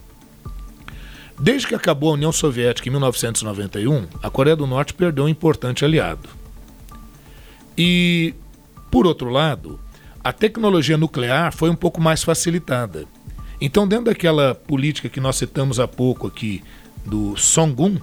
Desde que acabou a União Soviética em 1991, a Coreia do Norte perdeu um importante aliado. E, por outro lado, a tecnologia nuclear foi um pouco mais facilitada. Então, dentro daquela política que nós citamos há pouco aqui, do Songun,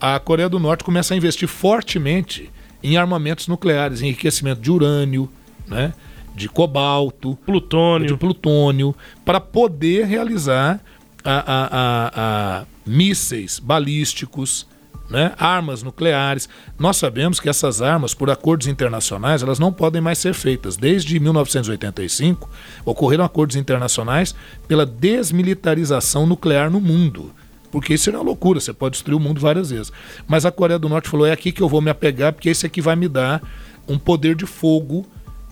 a Coreia do Norte começa a investir fortemente em armamentos nucleares, em enriquecimento de urânio, né, de cobalto, plutônio, de plutônio, para poder realizar a, a, a, mísseis balísticos, né, armas nucleares. Nós sabemos que essas armas, por acordos internacionais, elas não podem mais ser feitas. Desde 1985, ocorreram acordos internacionais pela desmilitarização nuclear no mundo. Porque isso é uma loucura, você pode destruir o mundo várias vezes. Mas a Coreia do Norte falou: é aqui que eu vou me apegar, porque esse aqui vai me dar um poder de fogo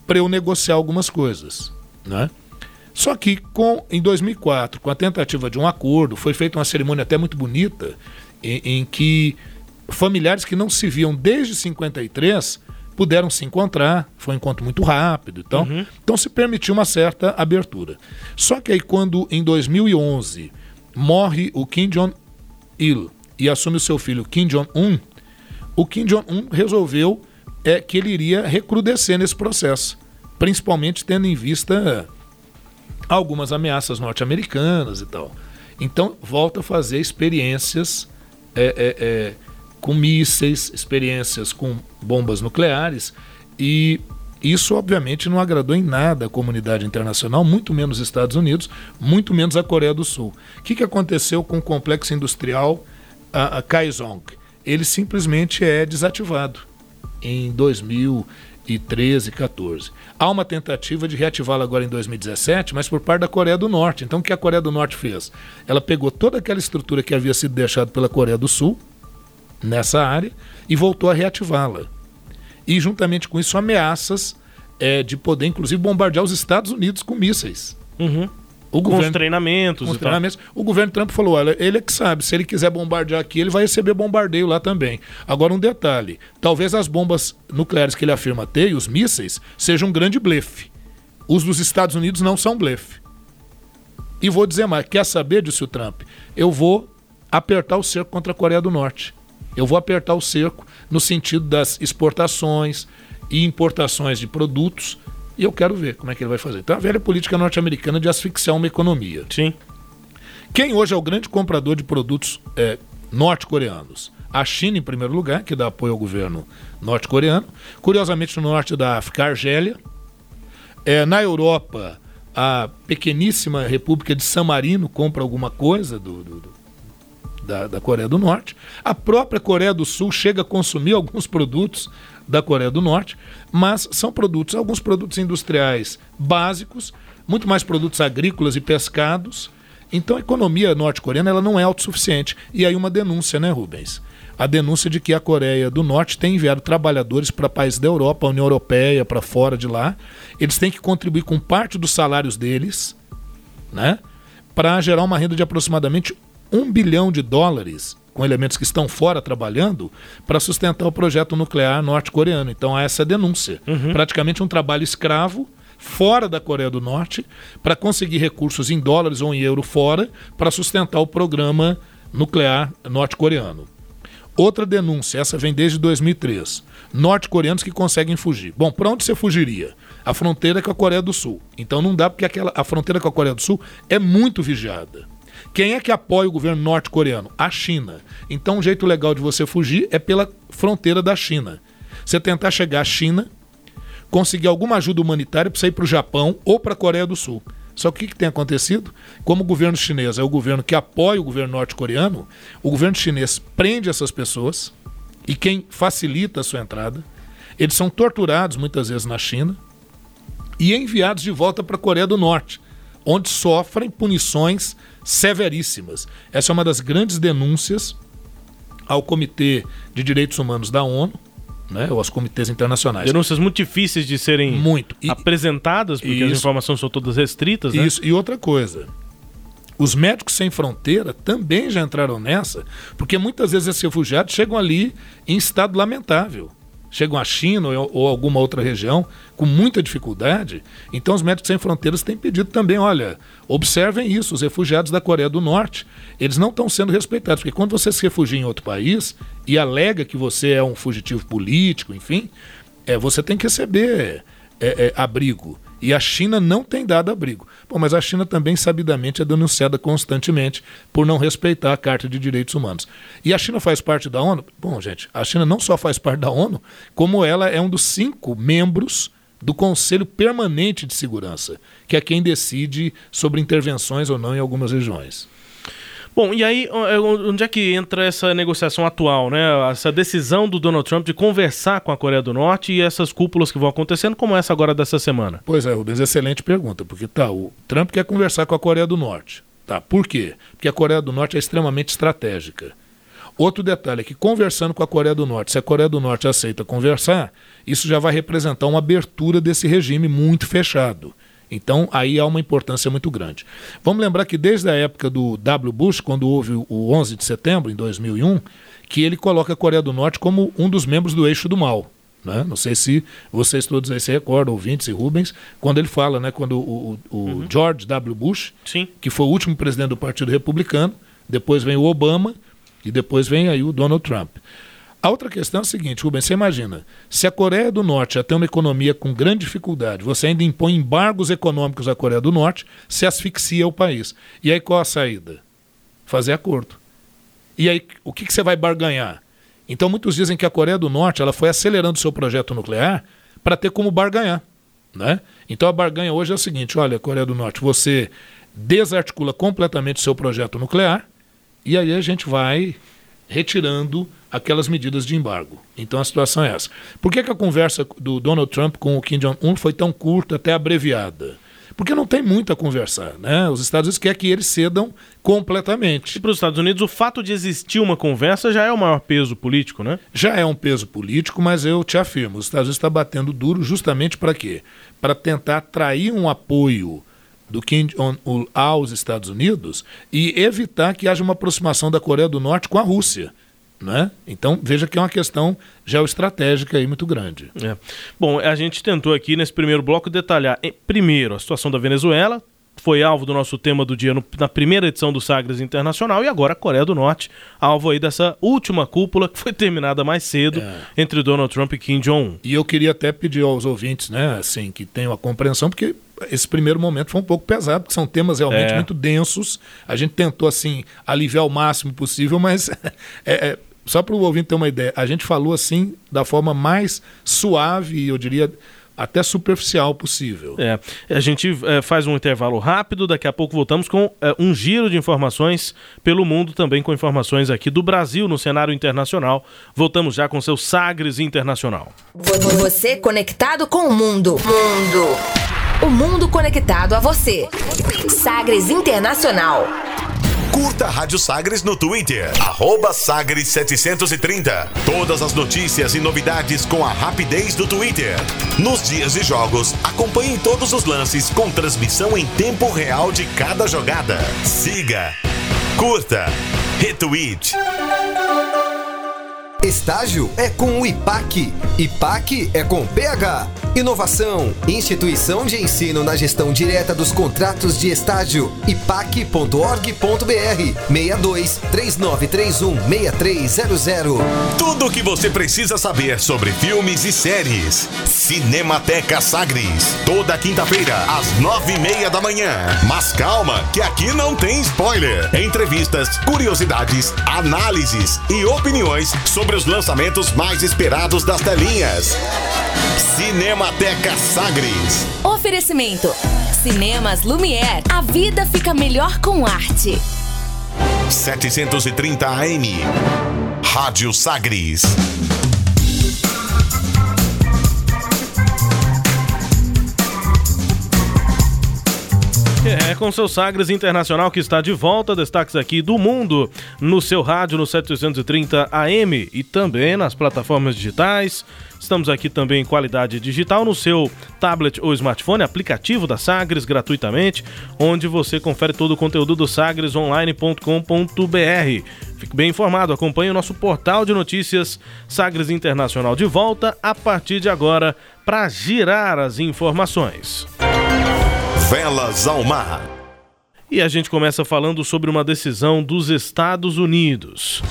para eu negociar algumas coisas. Né? Só que com, em 2004, com a tentativa de um acordo, foi feita uma cerimônia até muito bonita, em, em que familiares que não se viam desde 53 puderam se encontrar, foi um encontro muito rápido, então, uhum. então se permitiu uma certa abertura. Só que aí quando em 2011 morre o Kim Jong-il e assume o seu filho Kim Jong-un, o Kim Jong-un resolveu é, que ele iria recrudescer nesse processo, principalmente tendo em vista algumas ameaças norte-americanas e tal. Então volta a fazer experiências é, é, é, com mísseis, experiências com bombas nucleares e isso, obviamente, não agradou em nada a comunidade internacional, muito menos os Estados Unidos, muito menos a Coreia do Sul. O que, que aconteceu com o complexo industrial a, a Kaesong? Ele simplesmente é desativado em 2013, 14. Há uma tentativa de reativá-lo agora em 2017, mas por parte da Coreia do Norte. Então, o que a Coreia do Norte fez? Ela pegou toda aquela estrutura que havia sido deixada pela Coreia do Sul, nessa área, e voltou a reativá-la e, juntamente com isso, ameaças é, de poder, inclusive, bombardear os Estados Unidos com mísseis. Uhum. O com os treinamentos. Com os treinamentos. O governo Trump falou: olha, ele é que sabe, se ele quiser bombardear aqui, ele vai receber bombardeio lá também. Agora, um detalhe: talvez as bombas nucleares que ele afirma ter, e os mísseis, sejam um grande blefe. Os dos Estados Unidos não são blefe. E vou dizer mais: quer saber, disse o Trump? Eu vou apertar o cerco contra a Coreia do Norte. Eu vou apertar o cerco no sentido das exportações e importações de produtos. E eu quero ver como é que ele vai fazer. Então, a velha política norte-americana de asfixiar uma economia. Sim. Quem hoje é o grande comprador de produtos é, norte-coreanos? A China, em primeiro lugar, que dá apoio ao governo norte-coreano. Curiosamente, no norte da África, a Argélia. É, na Europa, a pequeníssima República de San Marino compra alguma coisa do, do, da, da Coreia do Norte. A própria Coreia do Sul chega a consumir alguns produtos da Coreia do Norte, mas são produtos, alguns produtos industriais básicos, muito mais produtos agrícolas e pescados. Então a economia norte-coreana ela não é autossuficiente. E aí uma denúncia, né, Rubens? A denúncia de que a Coreia do Norte tem enviado trabalhadores para países da Europa, União Europeia, para fora de lá. Eles têm que contribuir com parte dos salários deles, né? Para gerar uma renda de aproximadamente um bilhão de dólares com elementos que estão fora trabalhando para sustentar o projeto nuclear norte-coreano. Então há essa denúncia. Uhum. Praticamente um trabalho escravo fora da Coreia do Norte para conseguir recursos em dólares ou em euro fora para sustentar o programa nuclear norte-coreano. Outra denúncia, essa vem desde 2003. Norte-coreanos que conseguem fugir. Bom, para onde você fugiria? A fronteira com a Coreia do Sul. Então não dá porque aquela, a fronteira com a Coreia do Sul é muito vigiada. Quem é que apoia o governo norte-coreano? A China. Então, um jeito legal de você fugir é pela fronteira da China. Você tentar chegar à China, conseguir alguma ajuda humanitária para você ir para o Japão ou para a Coreia do Sul. Só que o que, tem acontecido? Como o governo chinês é o governo que apoia o governo norte-coreano, o governo chinês prende essas pessoas e quem facilita a sua entrada, eles são torturados muitas vezes na China e enviados de volta para a Coreia do Norte, onde sofrem punições severíssimas. Essa é uma das grandes denúncias ao Comitê de Direitos Humanos da ONU, né, ou aos comitês internacionais. Denúncias muito difíceis de serem muito. E, apresentadas, porque isso, as informações são todas restritas. Né? Isso, e outra coisa. Os médicos sem fronteira também já entraram nessa, porque muitas vezes esses refugiados chegam ali em estado lamentável chegam à China ou, alguma outra região com muita dificuldade. Então os Médicos Sem Fronteiras têm pedido também, olha, observem isso, os refugiados da Coreia do Norte, eles não estão sendo respeitados, porque quando você se refugia em outro país e alega que você é um fugitivo político, enfim, é, você tem que receber é, é, abrigo. E a China não tem dado abrigo. Bom, mas a China também, sabidamente, é denunciada constantemente por não respeitar a Carta de Direitos Humanos. E a China faz parte da ONU? Bom, gente, a China não só faz parte da ONU, como ela é um dos cinco membros do Conselho Permanente de Segurança, que é quem decide sobre intervenções ou não em algumas regiões. Bom, e aí é, onde é que entra essa negociação atual, né? Essa decisão do Donald Trump de conversar com a Coreia do Norte e essas cúpulas que vão acontecendo, como essa agora dessa semana? Pois é, Rubens, excelente pergunta, porque tá, o Trump quer conversar com a Coreia do Norte. Tá, por quê? Porque a Coreia do Norte é extremamente estratégica. Outro detalhe é que conversando com a Coreia do Norte, se a Coreia do Norte aceita conversar, isso já vai representar uma abertura desse regime muito fechado. Então, aí há uma importância muito grande. Vamos lembrar que desde a época do W. Bush, quando houve o 11 de setembro, em 2001, que ele coloca a Coreia do Norte como um dos membros do eixo do mal. Né? Não sei se vocês todos aí se recordam, ouvintes e Rubens, quando ele fala, né, quando o, o, o uhum. George W. Bush, Sim. que foi o último presidente do Partido Republicano, depois vem o Obama e depois vem aí o Donald Trump. A outra questão é a seguinte, Rubens, você imagina, se a Coreia do Norte já tem uma economia com grande dificuldade, você ainda impõe embargos econômicos à Coreia do Norte, se asfixia o país. E aí qual a saída? Fazer acordo. E aí o que, que você vai barganhar? Então muitos dizem que a Coreia do Norte ela foi acelerando seu projeto nuclear para ter como barganhar. Né? Então a barganha hoje é o seguinte, olha, Coreia do Norte, você desarticula completamente seu projeto nuclear e aí a gente vai retirando aquelas medidas de embargo. Então a situação é essa. Por que, que a conversa do Donald Trump com o Kim Jong-un foi tão curta, até abreviada? Porque não tem muito a conversar, né? Os Estados Unidos querem que eles cedam completamente. E para os Estados Unidos, o fato de existir uma conversa já é o maior peso político, né? Já é um peso político, mas eu te afirmo, os Estados Unidos está batendo duro justamente para quê? Para tentar atrair um apoio do Kim Jong-un aos Estados Unidos e evitar que haja uma aproximação da Coreia do Norte com a Rússia. Né? Então veja que é uma questão geoestratégica aí muito grande. É. Bom, a gente tentou aqui nesse primeiro bloco detalhar primeiro a situação da Venezuela, foi alvo do nosso tema do dia no, na primeira edição do Sagres Internacional e agora a Coreia do Norte, alvo aí dessa última cúpula que foi terminada mais cedo é. entre Donald Trump e Kim Jong-un. E eu queria até pedir aos ouvintes, né, assim, que tenham a compreensão, porque esse primeiro momento foi um pouco pesado, porque são temas realmente é. muito densos. A gente tentou, assim, aliviar o máximo possível, mas é, é só para o ouvinte ter uma ideia, a gente falou assim da forma mais suave, eu diria até superficial possível. É, a gente é, faz um intervalo rápido, daqui a pouco voltamos com é, um giro de informações pelo mundo, também com informações aqui do Brasil no cenário internacional. Voltamos já com seu Sagres Internacional. Você conectado com o mundo. Mundo. O mundo conectado a você. Sagres Internacional. Curta a Rádio Sagres no Twitter, arroba Sagres730. Todas as notícias e novidades com a rapidez do Twitter. Nos dias de jogos, acompanhe todos os lances com transmissão em tempo real de cada jogada. Siga, curta, retweet. Estágio é com o IPAC. IPAC é com PH. Inovação, instituição de ensino na gestão direta dos contratos de estágio. ipac.org.br 62 3931 6300. Tudo o que você precisa saber sobre filmes e séries. Cinemateca Sagres. Toda quinta-feira, às nove e meia da manhã. Mas calma, que aqui não tem spoiler. Entrevistas, curiosidades, análises e opiniões sobre os lançamentos mais esperados das telinhas. Cinemateca Sagres. Oferecimento. Cinemas Lumière. A vida fica melhor com arte. 730 AM. Rádio Sagres. É, com seu Sagres Internacional que está de volta, destaques aqui do mundo no seu rádio no 730 AM e também nas plataformas digitais. Estamos aqui também em qualidade digital no seu tablet ou smartphone, aplicativo da Sagres gratuitamente, onde você confere todo o conteúdo do sagresonline.com.br. Fique bem informado, acompanhe o nosso portal de notícias Sagres Internacional de volta a partir de agora para girar as informações. Velas ao mar. E a gente começa falando sobre uma decisão dos Estados Unidos.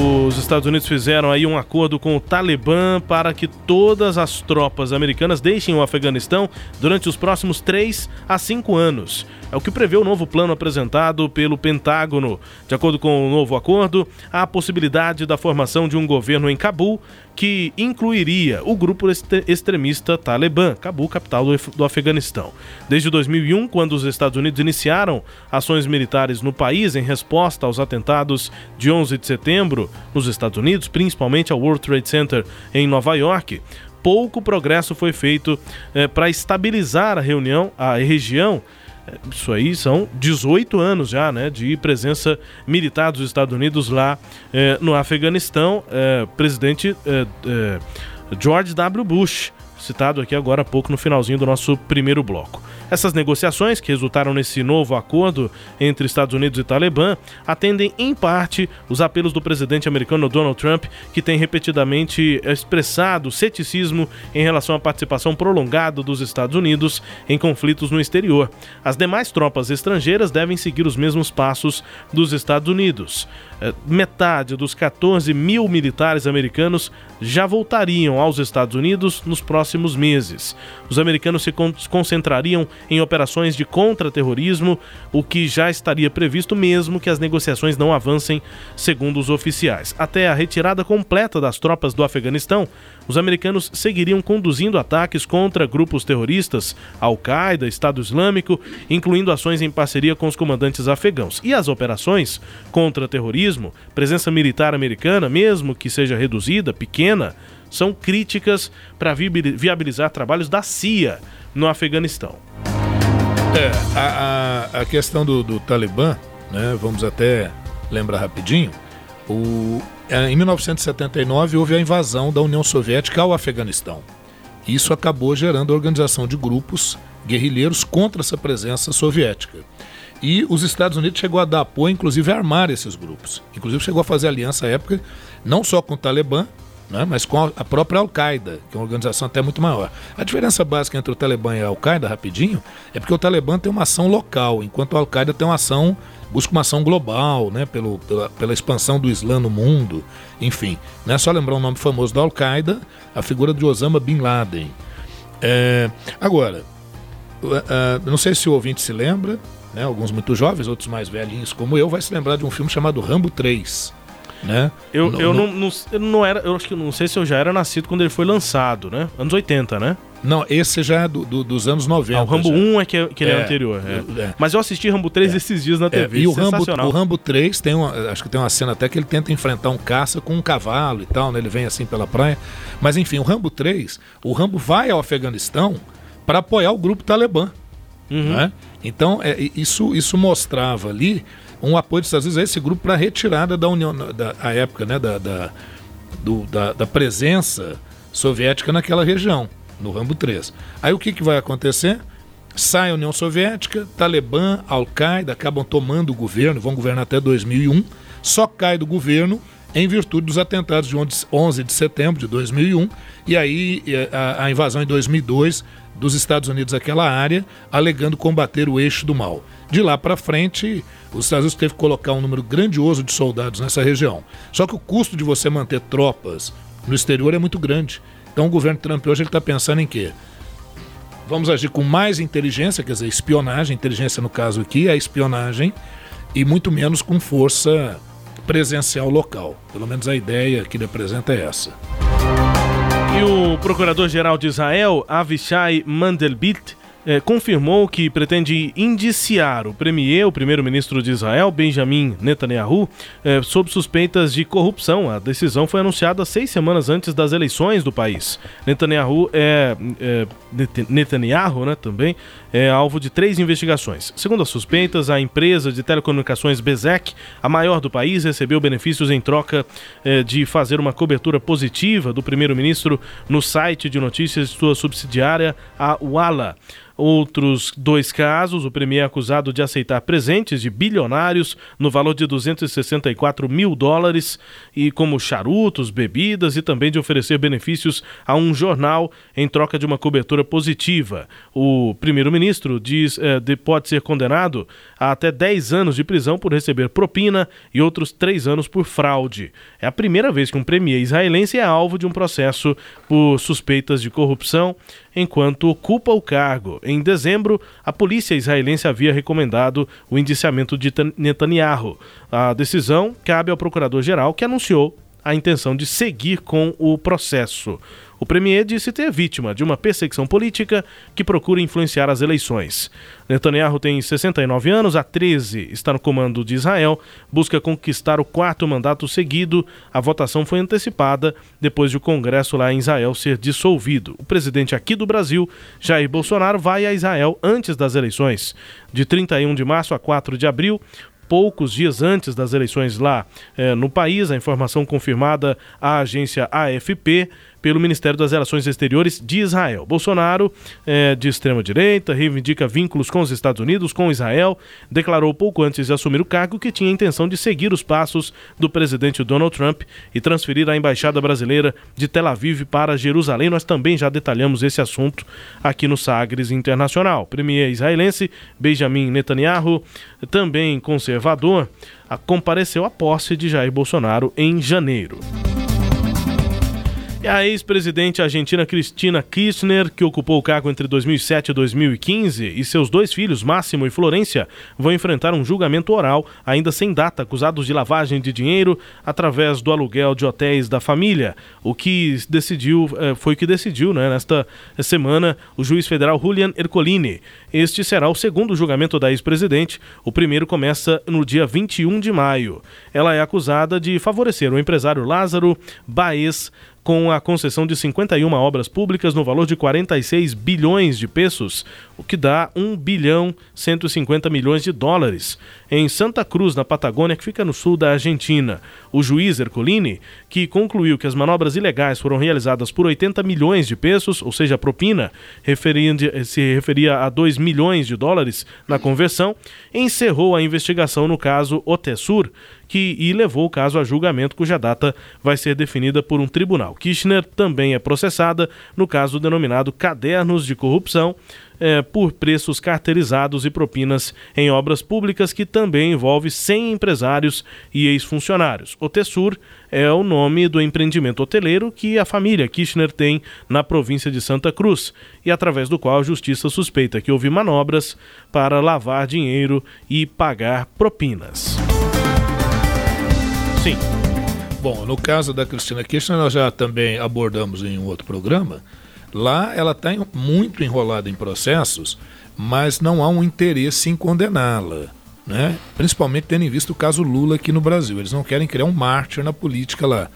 Os Estados Unidos fizeram aí um acordo com o Talibã para que todas as tropas americanas deixem o Afeganistão durante os próximos 3 a 5 anos. É o que prevê o novo plano apresentado pelo Pentágono. De acordo com o novo acordo, há a possibilidade da formação de um governo em Cabul que incluiria o grupo extremista Talibã, Cabul, capital do Afeganistão. Desde 2001, quando os Estados Unidos iniciaram ações militares no país em resposta aos atentados de 11 de setembro nos Estados Unidos, principalmente ao World Trade Center em Nova York, pouco progresso foi feito eh, para estabilizar a reunião, a região isso aí são 18 anos já, né, de presença militar dos Estados Unidos lá eh, no Afeganistão. Eh, presidente eh, George W. Bush, citado aqui agora há pouco no finalzinho do nosso primeiro bloco. Essas negociações, que resultaram nesse novo acordo entre Estados Unidos e Talibã, atendem em parte os apelos do presidente americano Donald Trump, que tem repetidamente expressado ceticismo em relação à participação prolongada dos Estados Unidos em conflitos no exterior. As demais tropas estrangeiras devem seguir os mesmos passos dos Estados Unidos. É, metade dos 14 mil militares americanos já voltariam aos Estados Unidos nos próximos meses. Os americanos se concentrariam em operações de contra-terrorismo, o que já estaria previsto mesmo que as negociações não avancem, segundo os oficiais. Até a retirada completa das tropas do Afeganistão, os americanos seguiriam conduzindo ataques contra grupos terroristas, Al-Qaeda, Estado Islâmico, incluindo ações em parceria com os comandantes afegãos. E as operações contra terrorismo, presença militar americana, mesmo que seja reduzida, pequena, são críticas para viabilizar trabalhos da CIA no Afeganistão. É, a, a, a questão do, do Talibã, né, vamos até lembrar rapidinho, o, é, em 1979 houve a invasão da União Soviética ao Afeganistão. Isso acabou gerando a organização de grupos guerrilheiros contra essa presença soviética. E os Estados Unidos chegou a dar apoio, inclusive a armar esses grupos. Inclusive chegou a fazer aliança à época, não só com o Talibã, né, mas com a própria Al-Qaeda, que é uma organização até muito maior. A diferença básica entre o Talibã e a Al-Qaeda, rapidinho, é porque o Talibã tem uma ação local, enquanto a Al-Qaeda tem uma ação, busca uma ação global, né, pelo, pela, pela expansão do Islã no mundo, enfim. Né, só lembrar o um nome famoso da Al-Qaeda, a figura de Osama Bin Laden. É, agora, não sei se o ouvinte se lembra, né, alguns muito jovens, outros mais velhinhos como eu, vai se lembrar de um filme chamado Rambo 3 né? Eu, no, eu, no... Não, não, eu não era, eu acho que não sei se eu já era nascido quando ele foi lançado, né? Anos 80, né? Não, esse já é do, do, dos anos 90. Ah, o Rambo já. 1 é que, é, que ele é, é anterior. É. é. Mas eu assisti Rambo 3 é. esses dias na TV. É, e o Rambo, o Rambo 3 tem uma. Acho que tem uma cena até que ele tenta enfrentar um caça com um cavalo e tal, né? Ele vem assim pela praia. Mas enfim, o Rambo 3, o Rambo vai ao Afeganistão para apoiar o grupo Talibã. Uhum. Né? Então, é, isso, isso mostrava ali um apoio dos Estados Unidos a esse grupo para a retirada da União, da a época, né, da, da, do, da, da, presença soviética naquela região, no Rambo 3. Aí o que, que vai acontecer? Sai a União Soviética, Talibã, Al-Qaeda acabam tomando o governo, vão governar até 2001, só cai do governo em virtude dos atentados de 11 de setembro de 2001 e aí a, a invasão em 2002 dos Estados Unidos àquela área, alegando combater o eixo do mal. De lá para frente, os Estados Unidos teve que colocar um número grandioso de soldados nessa região. Só que o custo de você manter tropas no exterior é muito grande. Então o governo Trump hoje está pensando em quê? Vamos agir com mais inteligência, quer dizer, espionagem, inteligência no caso aqui é espionagem, e muito menos com força presencial local. Pelo menos a ideia que ele apresenta é essa. E o procurador-geral de Israel, Avishai Mandelblit, eh, confirmou que pretende indiciar o premier, o primeiro-ministro de Israel, Benjamin Netanyahu, eh, sob suspeitas de corrupção. A decisão foi anunciada seis semanas antes das eleições do país. Netanyahu é, é Netanyahu, né, também é alvo de três investigações. Segundo as suspeitas, a empresa de telecomunicações Bezek, a maior do país, recebeu benefícios em troca eh, de fazer uma cobertura positiva do primeiro-ministro no site de notícias de sua subsidiária, a Walla. Outros dois casos, o premier é acusado de aceitar presentes de bilionários no valor de 264 mil dólares, e como charutos, bebidas e também de oferecer benefícios a um jornal em troca de uma cobertura positiva. O primeiro-ministro diz eh, de, pode ser condenado a até 10 anos de prisão por receber propina e outros 3 anos por fraude. É a primeira vez que um premier israelense é alvo de um processo por suspeitas de corrupção enquanto ocupa o cargo. Em dezembro, a polícia israelense havia recomendado o indiciamento de Netanyahu. A decisão cabe ao procurador-geral, que anunciou a intenção de seguir com o processo. O premier disse ter vítima de uma perseguição política que procura influenciar as eleições. Netanyahu tem 69 anos, há 13 está no comando de Israel, busca conquistar o quarto mandato seguido. A votação foi antecipada depois de o Congresso lá em Israel ser dissolvido. O presidente aqui do Brasil, Jair Bolsonaro, vai a Israel antes das eleições. De 31 de março a 4 de abril, poucos dias antes das eleições lá eh, no país. A informação confirmada à agência AFP pelo Ministério das Relações Exteriores de Israel. Bolsonaro, é, de extrema-direita, reivindica vínculos com os Estados Unidos, com Israel, declarou pouco antes de assumir o cargo que tinha a intenção de seguir os passos do presidente Donald Trump e transferir a embaixada brasileira de Tel Aviv para Jerusalém. Nós também já detalhamos esse assunto aqui no Sagres Internacional. Premier israelense Benjamin Netanyahu, também conservador, compareceu à posse de Jair Bolsonaro em janeiro. E a ex-presidente argentina Cristina Kirchner, que ocupou o cargo entre 2007 e 2015, e seus dois filhos, Máximo e Florência, vão enfrentar um julgamento oral, ainda sem data, acusados de lavagem de dinheiro através do aluguel de hotéis da família. O que decidiu, eh, foi o que decidiu né, nesta semana o juiz federal Julian Ercolini. Este será o segundo julgamento da ex-presidente. O primeiro começa no dia 21 de maio. Ela é acusada de favorecer o empresário Lázaro Baez com a concessão de 51 obras públicas no valor de 46 bilhões de pesos, o que dá 1 bilhão 150 milhões de dólares, em Santa Cruz, na Patagônia, que fica no sul da Argentina. O juiz Ercolini, que concluiu que as manobras ilegais foram realizadas por 80 milhões de pesos, ou seja, propina se referia a 2 milhões de dólares na conversão, encerrou a investigação no caso Otesur, que e levou o caso a julgamento, cuja data vai ser definida por um tribunal. Kirchner também é processada no caso denominado Cadernos de Corrupção. É, por preços cartelizados e propinas em obras públicas que também envolve 100 empresários e ex-funcionários. O Tessur é o nome do empreendimento hoteleiro que a família Kirchner tem na província de Santa Cruz e através do qual a justiça suspeita que houve manobras para lavar dinheiro e pagar propinas. Sim. Bom, no caso da Cristina Kirchner, nós já também abordamos em um outro programa. Lá ela está muito enrolada em processos, mas não há um interesse em condená-la. Né? Principalmente tendo em vista o caso Lula aqui no Brasil. Eles não querem criar um mártir na política lá.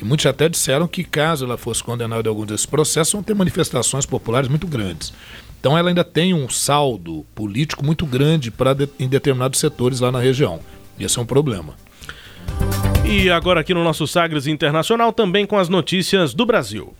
E muitos até disseram que, caso ela fosse condenada em algum desses processos, vão ter manifestações populares muito grandes. Então ela ainda tem um saldo político muito grande para de, em determinados setores lá na região. Esse é um problema. E agora aqui no nosso Sagres Internacional, também com as notícias do Brasil.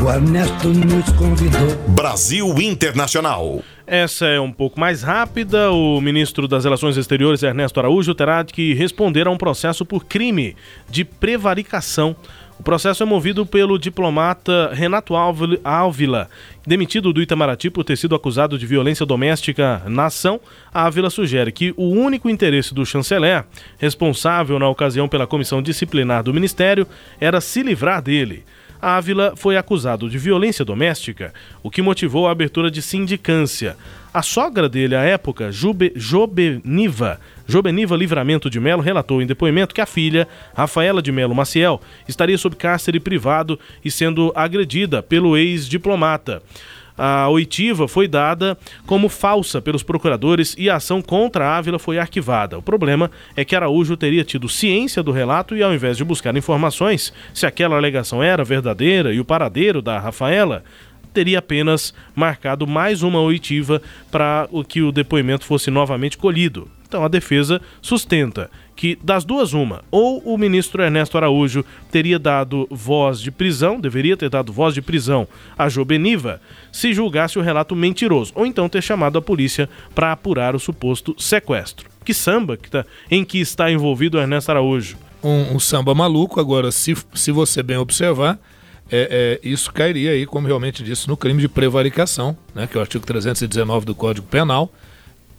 O Ernesto nos convidou. Brasil Internacional. Essa é um pouco mais rápida. O ministro das Relações Exteriores, Ernesto Araújo, terá que responder a um processo por crime de prevaricação o processo é movido pelo diplomata Renato Ávila, demitido do Itamaraty por ter sido acusado de violência doméstica na ação. Ávila sugere que o único interesse do chanceler, responsável na ocasião pela comissão disciplinar do ministério, era se livrar dele. Ávila foi acusado de violência doméstica, o que motivou a abertura de sindicância. A sogra dele, à época, Jube, Jobeniva, Jobeniva Livramento de Melo, relatou em depoimento que a filha, Rafaela de Melo Maciel, estaria sob cárcere privado e sendo agredida pelo ex-diplomata a oitiva foi dada como falsa pelos procuradores e a ação contra a Ávila foi arquivada. O problema é que Araújo teria tido ciência do relato e, ao invés de buscar informações se aquela alegação era verdadeira e o paradeiro da Rafaela, teria apenas marcado mais uma oitiva para que o depoimento fosse novamente colhido. Então a defesa sustenta que das duas uma, ou o ministro Ernesto Araújo teria dado voz de prisão, deveria ter dado voz de prisão a Jobeniva, se julgasse o relato mentiroso, ou então ter chamado a polícia para apurar o suposto sequestro. Que samba que tá, em que está envolvido Ernesto Araújo? Um, um samba maluco, agora, se, se você bem observar, é, é, isso cairia aí, como realmente disse, no crime de prevaricação, né, que é o artigo 319 do Código Penal,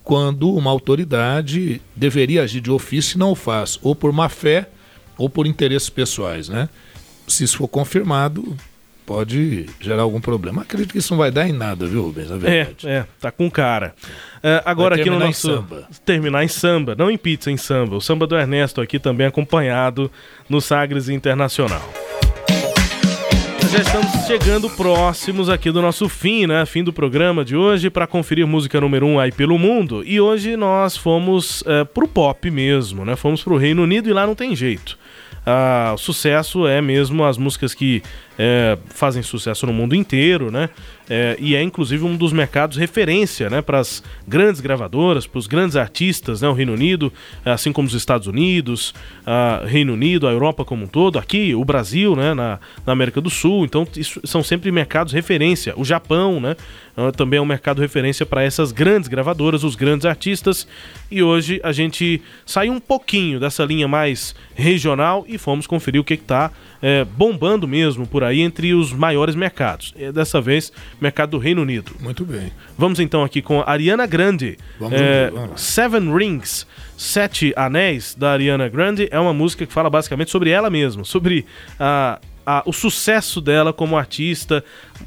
quando uma autoridade deveria agir de ofício e não o faz, ou por má fé ou por interesses pessoais, né? Se isso for confirmado, pode gerar algum problema. Acredito que isso não vai dar em nada, viu, Rubens? É, é, tá com cara. Uh, agora aqui no nosso. Em samba. Terminar em samba, não em pizza, em samba. O samba do Ernesto aqui também acompanhado no Sagres Internacional já estamos chegando próximos aqui do nosso fim, né? Fim do programa de hoje para conferir música número 1 um aí pelo mundo. E hoje nós fomos é, pro pop mesmo, né? Fomos pro Reino Unido e lá não tem jeito. Ah, o sucesso é mesmo as músicas que é, fazem sucesso no mundo inteiro, né? É, e é inclusive um dos mercados referência, né, para as grandes gravadoras, para os grandes artistas, né? O Reino Unido, assim como os Estados Unidos, a Reino Unido, a Europa como um todo, aqui o Brasil, né, na, na América do Sul. Então isso, são sempre mercados referência. O Japão, né, ah, também é um mercado referência para essas grandes gravadoras, os grandes artistas. E hoje a gente saiu um pouquinho dessa linha mais regional e fomos conferir o que está é, bombando mesmo por aí entre os maiores mercados. E dessa vez, mercado do Reino Unido. Muito bem. Vamos então aqui com Ariana Grande. Vamos, é, vamos Seven Rings, Sete Anéis da Ariana Grande. É uma música que fala basicamente sobre ela mesma, sobre a a, o sucesso dela como artista,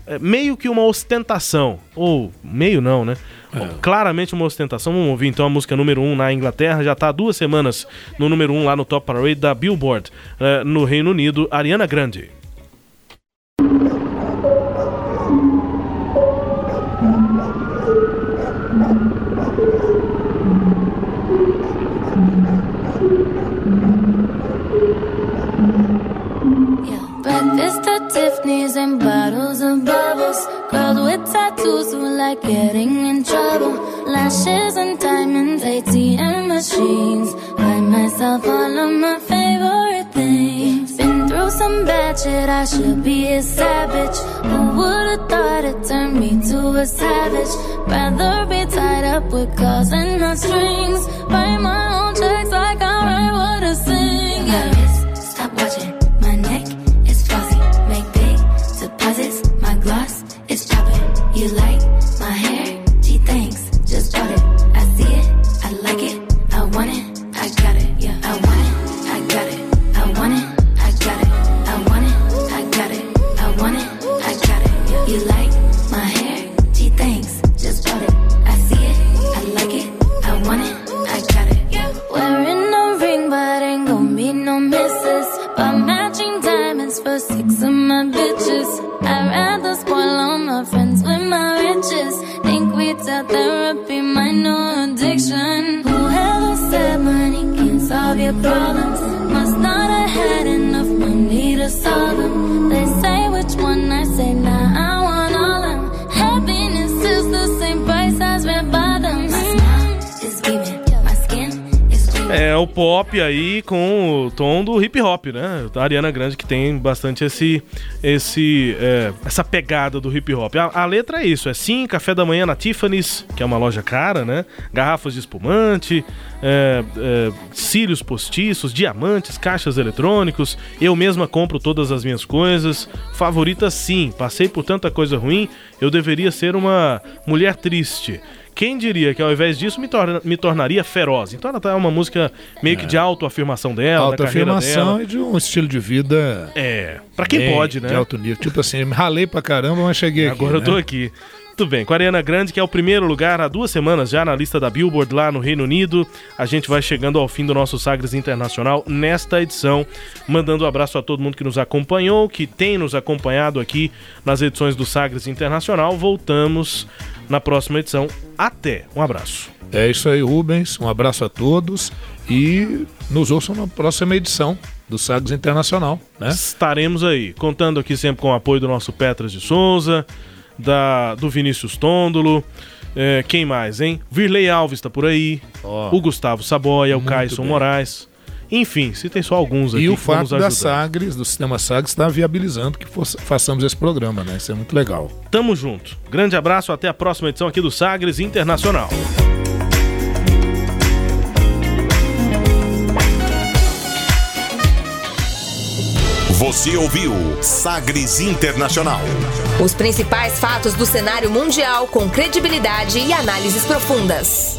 é meio que uma ostentação. Ou meio não, né? É. Claramente uma ostentação. Vamos ouvir então a música número 1 um na Inglaterra. Já está há duas semanas no número 1 um lá no Top Parade da Billboard. É, no Reino Unido, Ariana Grande. And bottles of bubbles. Girls with tattoos who like getting in trouble. Lashes and diamonds, ATM machines. Buy myself all of my favorite things. Been through some bad shit, I should be a savage. Who would've thought it turned me to a savage? Rather be tied up with calls and not strings. Write my own checks like I write what I sing. Stop watching. Pop aí com o tom do hip hop, né? A Ariana Grande que tem bastante esse, esse, é, essa pegada do hip hop. A, a, letra é isso: é sim, café da manhã na Tiffany's, que é uma loja cara, né? Garrafas de espumante, é, é, cílios postiços, diamantes, caixas eletrônicos. Eu mesma compro todas as minhas coisas. Favorita sim, passei por tanta coisa ruim, eu deveria ser uma mulher triste Quem diria que ao invés disso me, torna, me tornaria feroz? Então ela tá uma música meio que de autoafirmação dela, Autoafirmação e de um estilo de vida. É, pra quem bem pode, né? De alto nível. Tipo assim, ralei pra caramba, mas cheguei aqui. Agora eu tô né? aqui. Tudo bem, com a Ariana Grande, que é o primeiro lugar há duas semanas já na lista da Billboard lá no Reino Unido. A gente vai chegando ao fim do nosso Sagres Internacional nesta edição. Mandando um abraço a todo mundo que nos acompanhou, que tem nos acompanhado aqui nas edições do Sagres Internacional. Voltamos na próxima edição. Até. Um abraço. É isso aí, Rubens. Um abraço a todos e nos ouçam na próxima edição do Sagres Internacional, né? Estaremos aí, contando aqui sempre com o apoio do nosso Petras de Souza, da, do Vinícius Tôndolo. é, quem mais, hein? Virley Alves tá por aí. Ó. o Gustavo Saboia, o bem. Moraes. Enfim, se tem só alguns aqui E o fato da. Sagres, do sistema Sagres, está viabilizando que fosse- façamos esse programa, né? Isso é muito legal. Tamo junto. Grande abraço, até a próxima edição aqui do Sagres Internacional. Você ouviu Sagres Internacional. Os principais fatos do cenário mundial com credibilidade e análises profundas.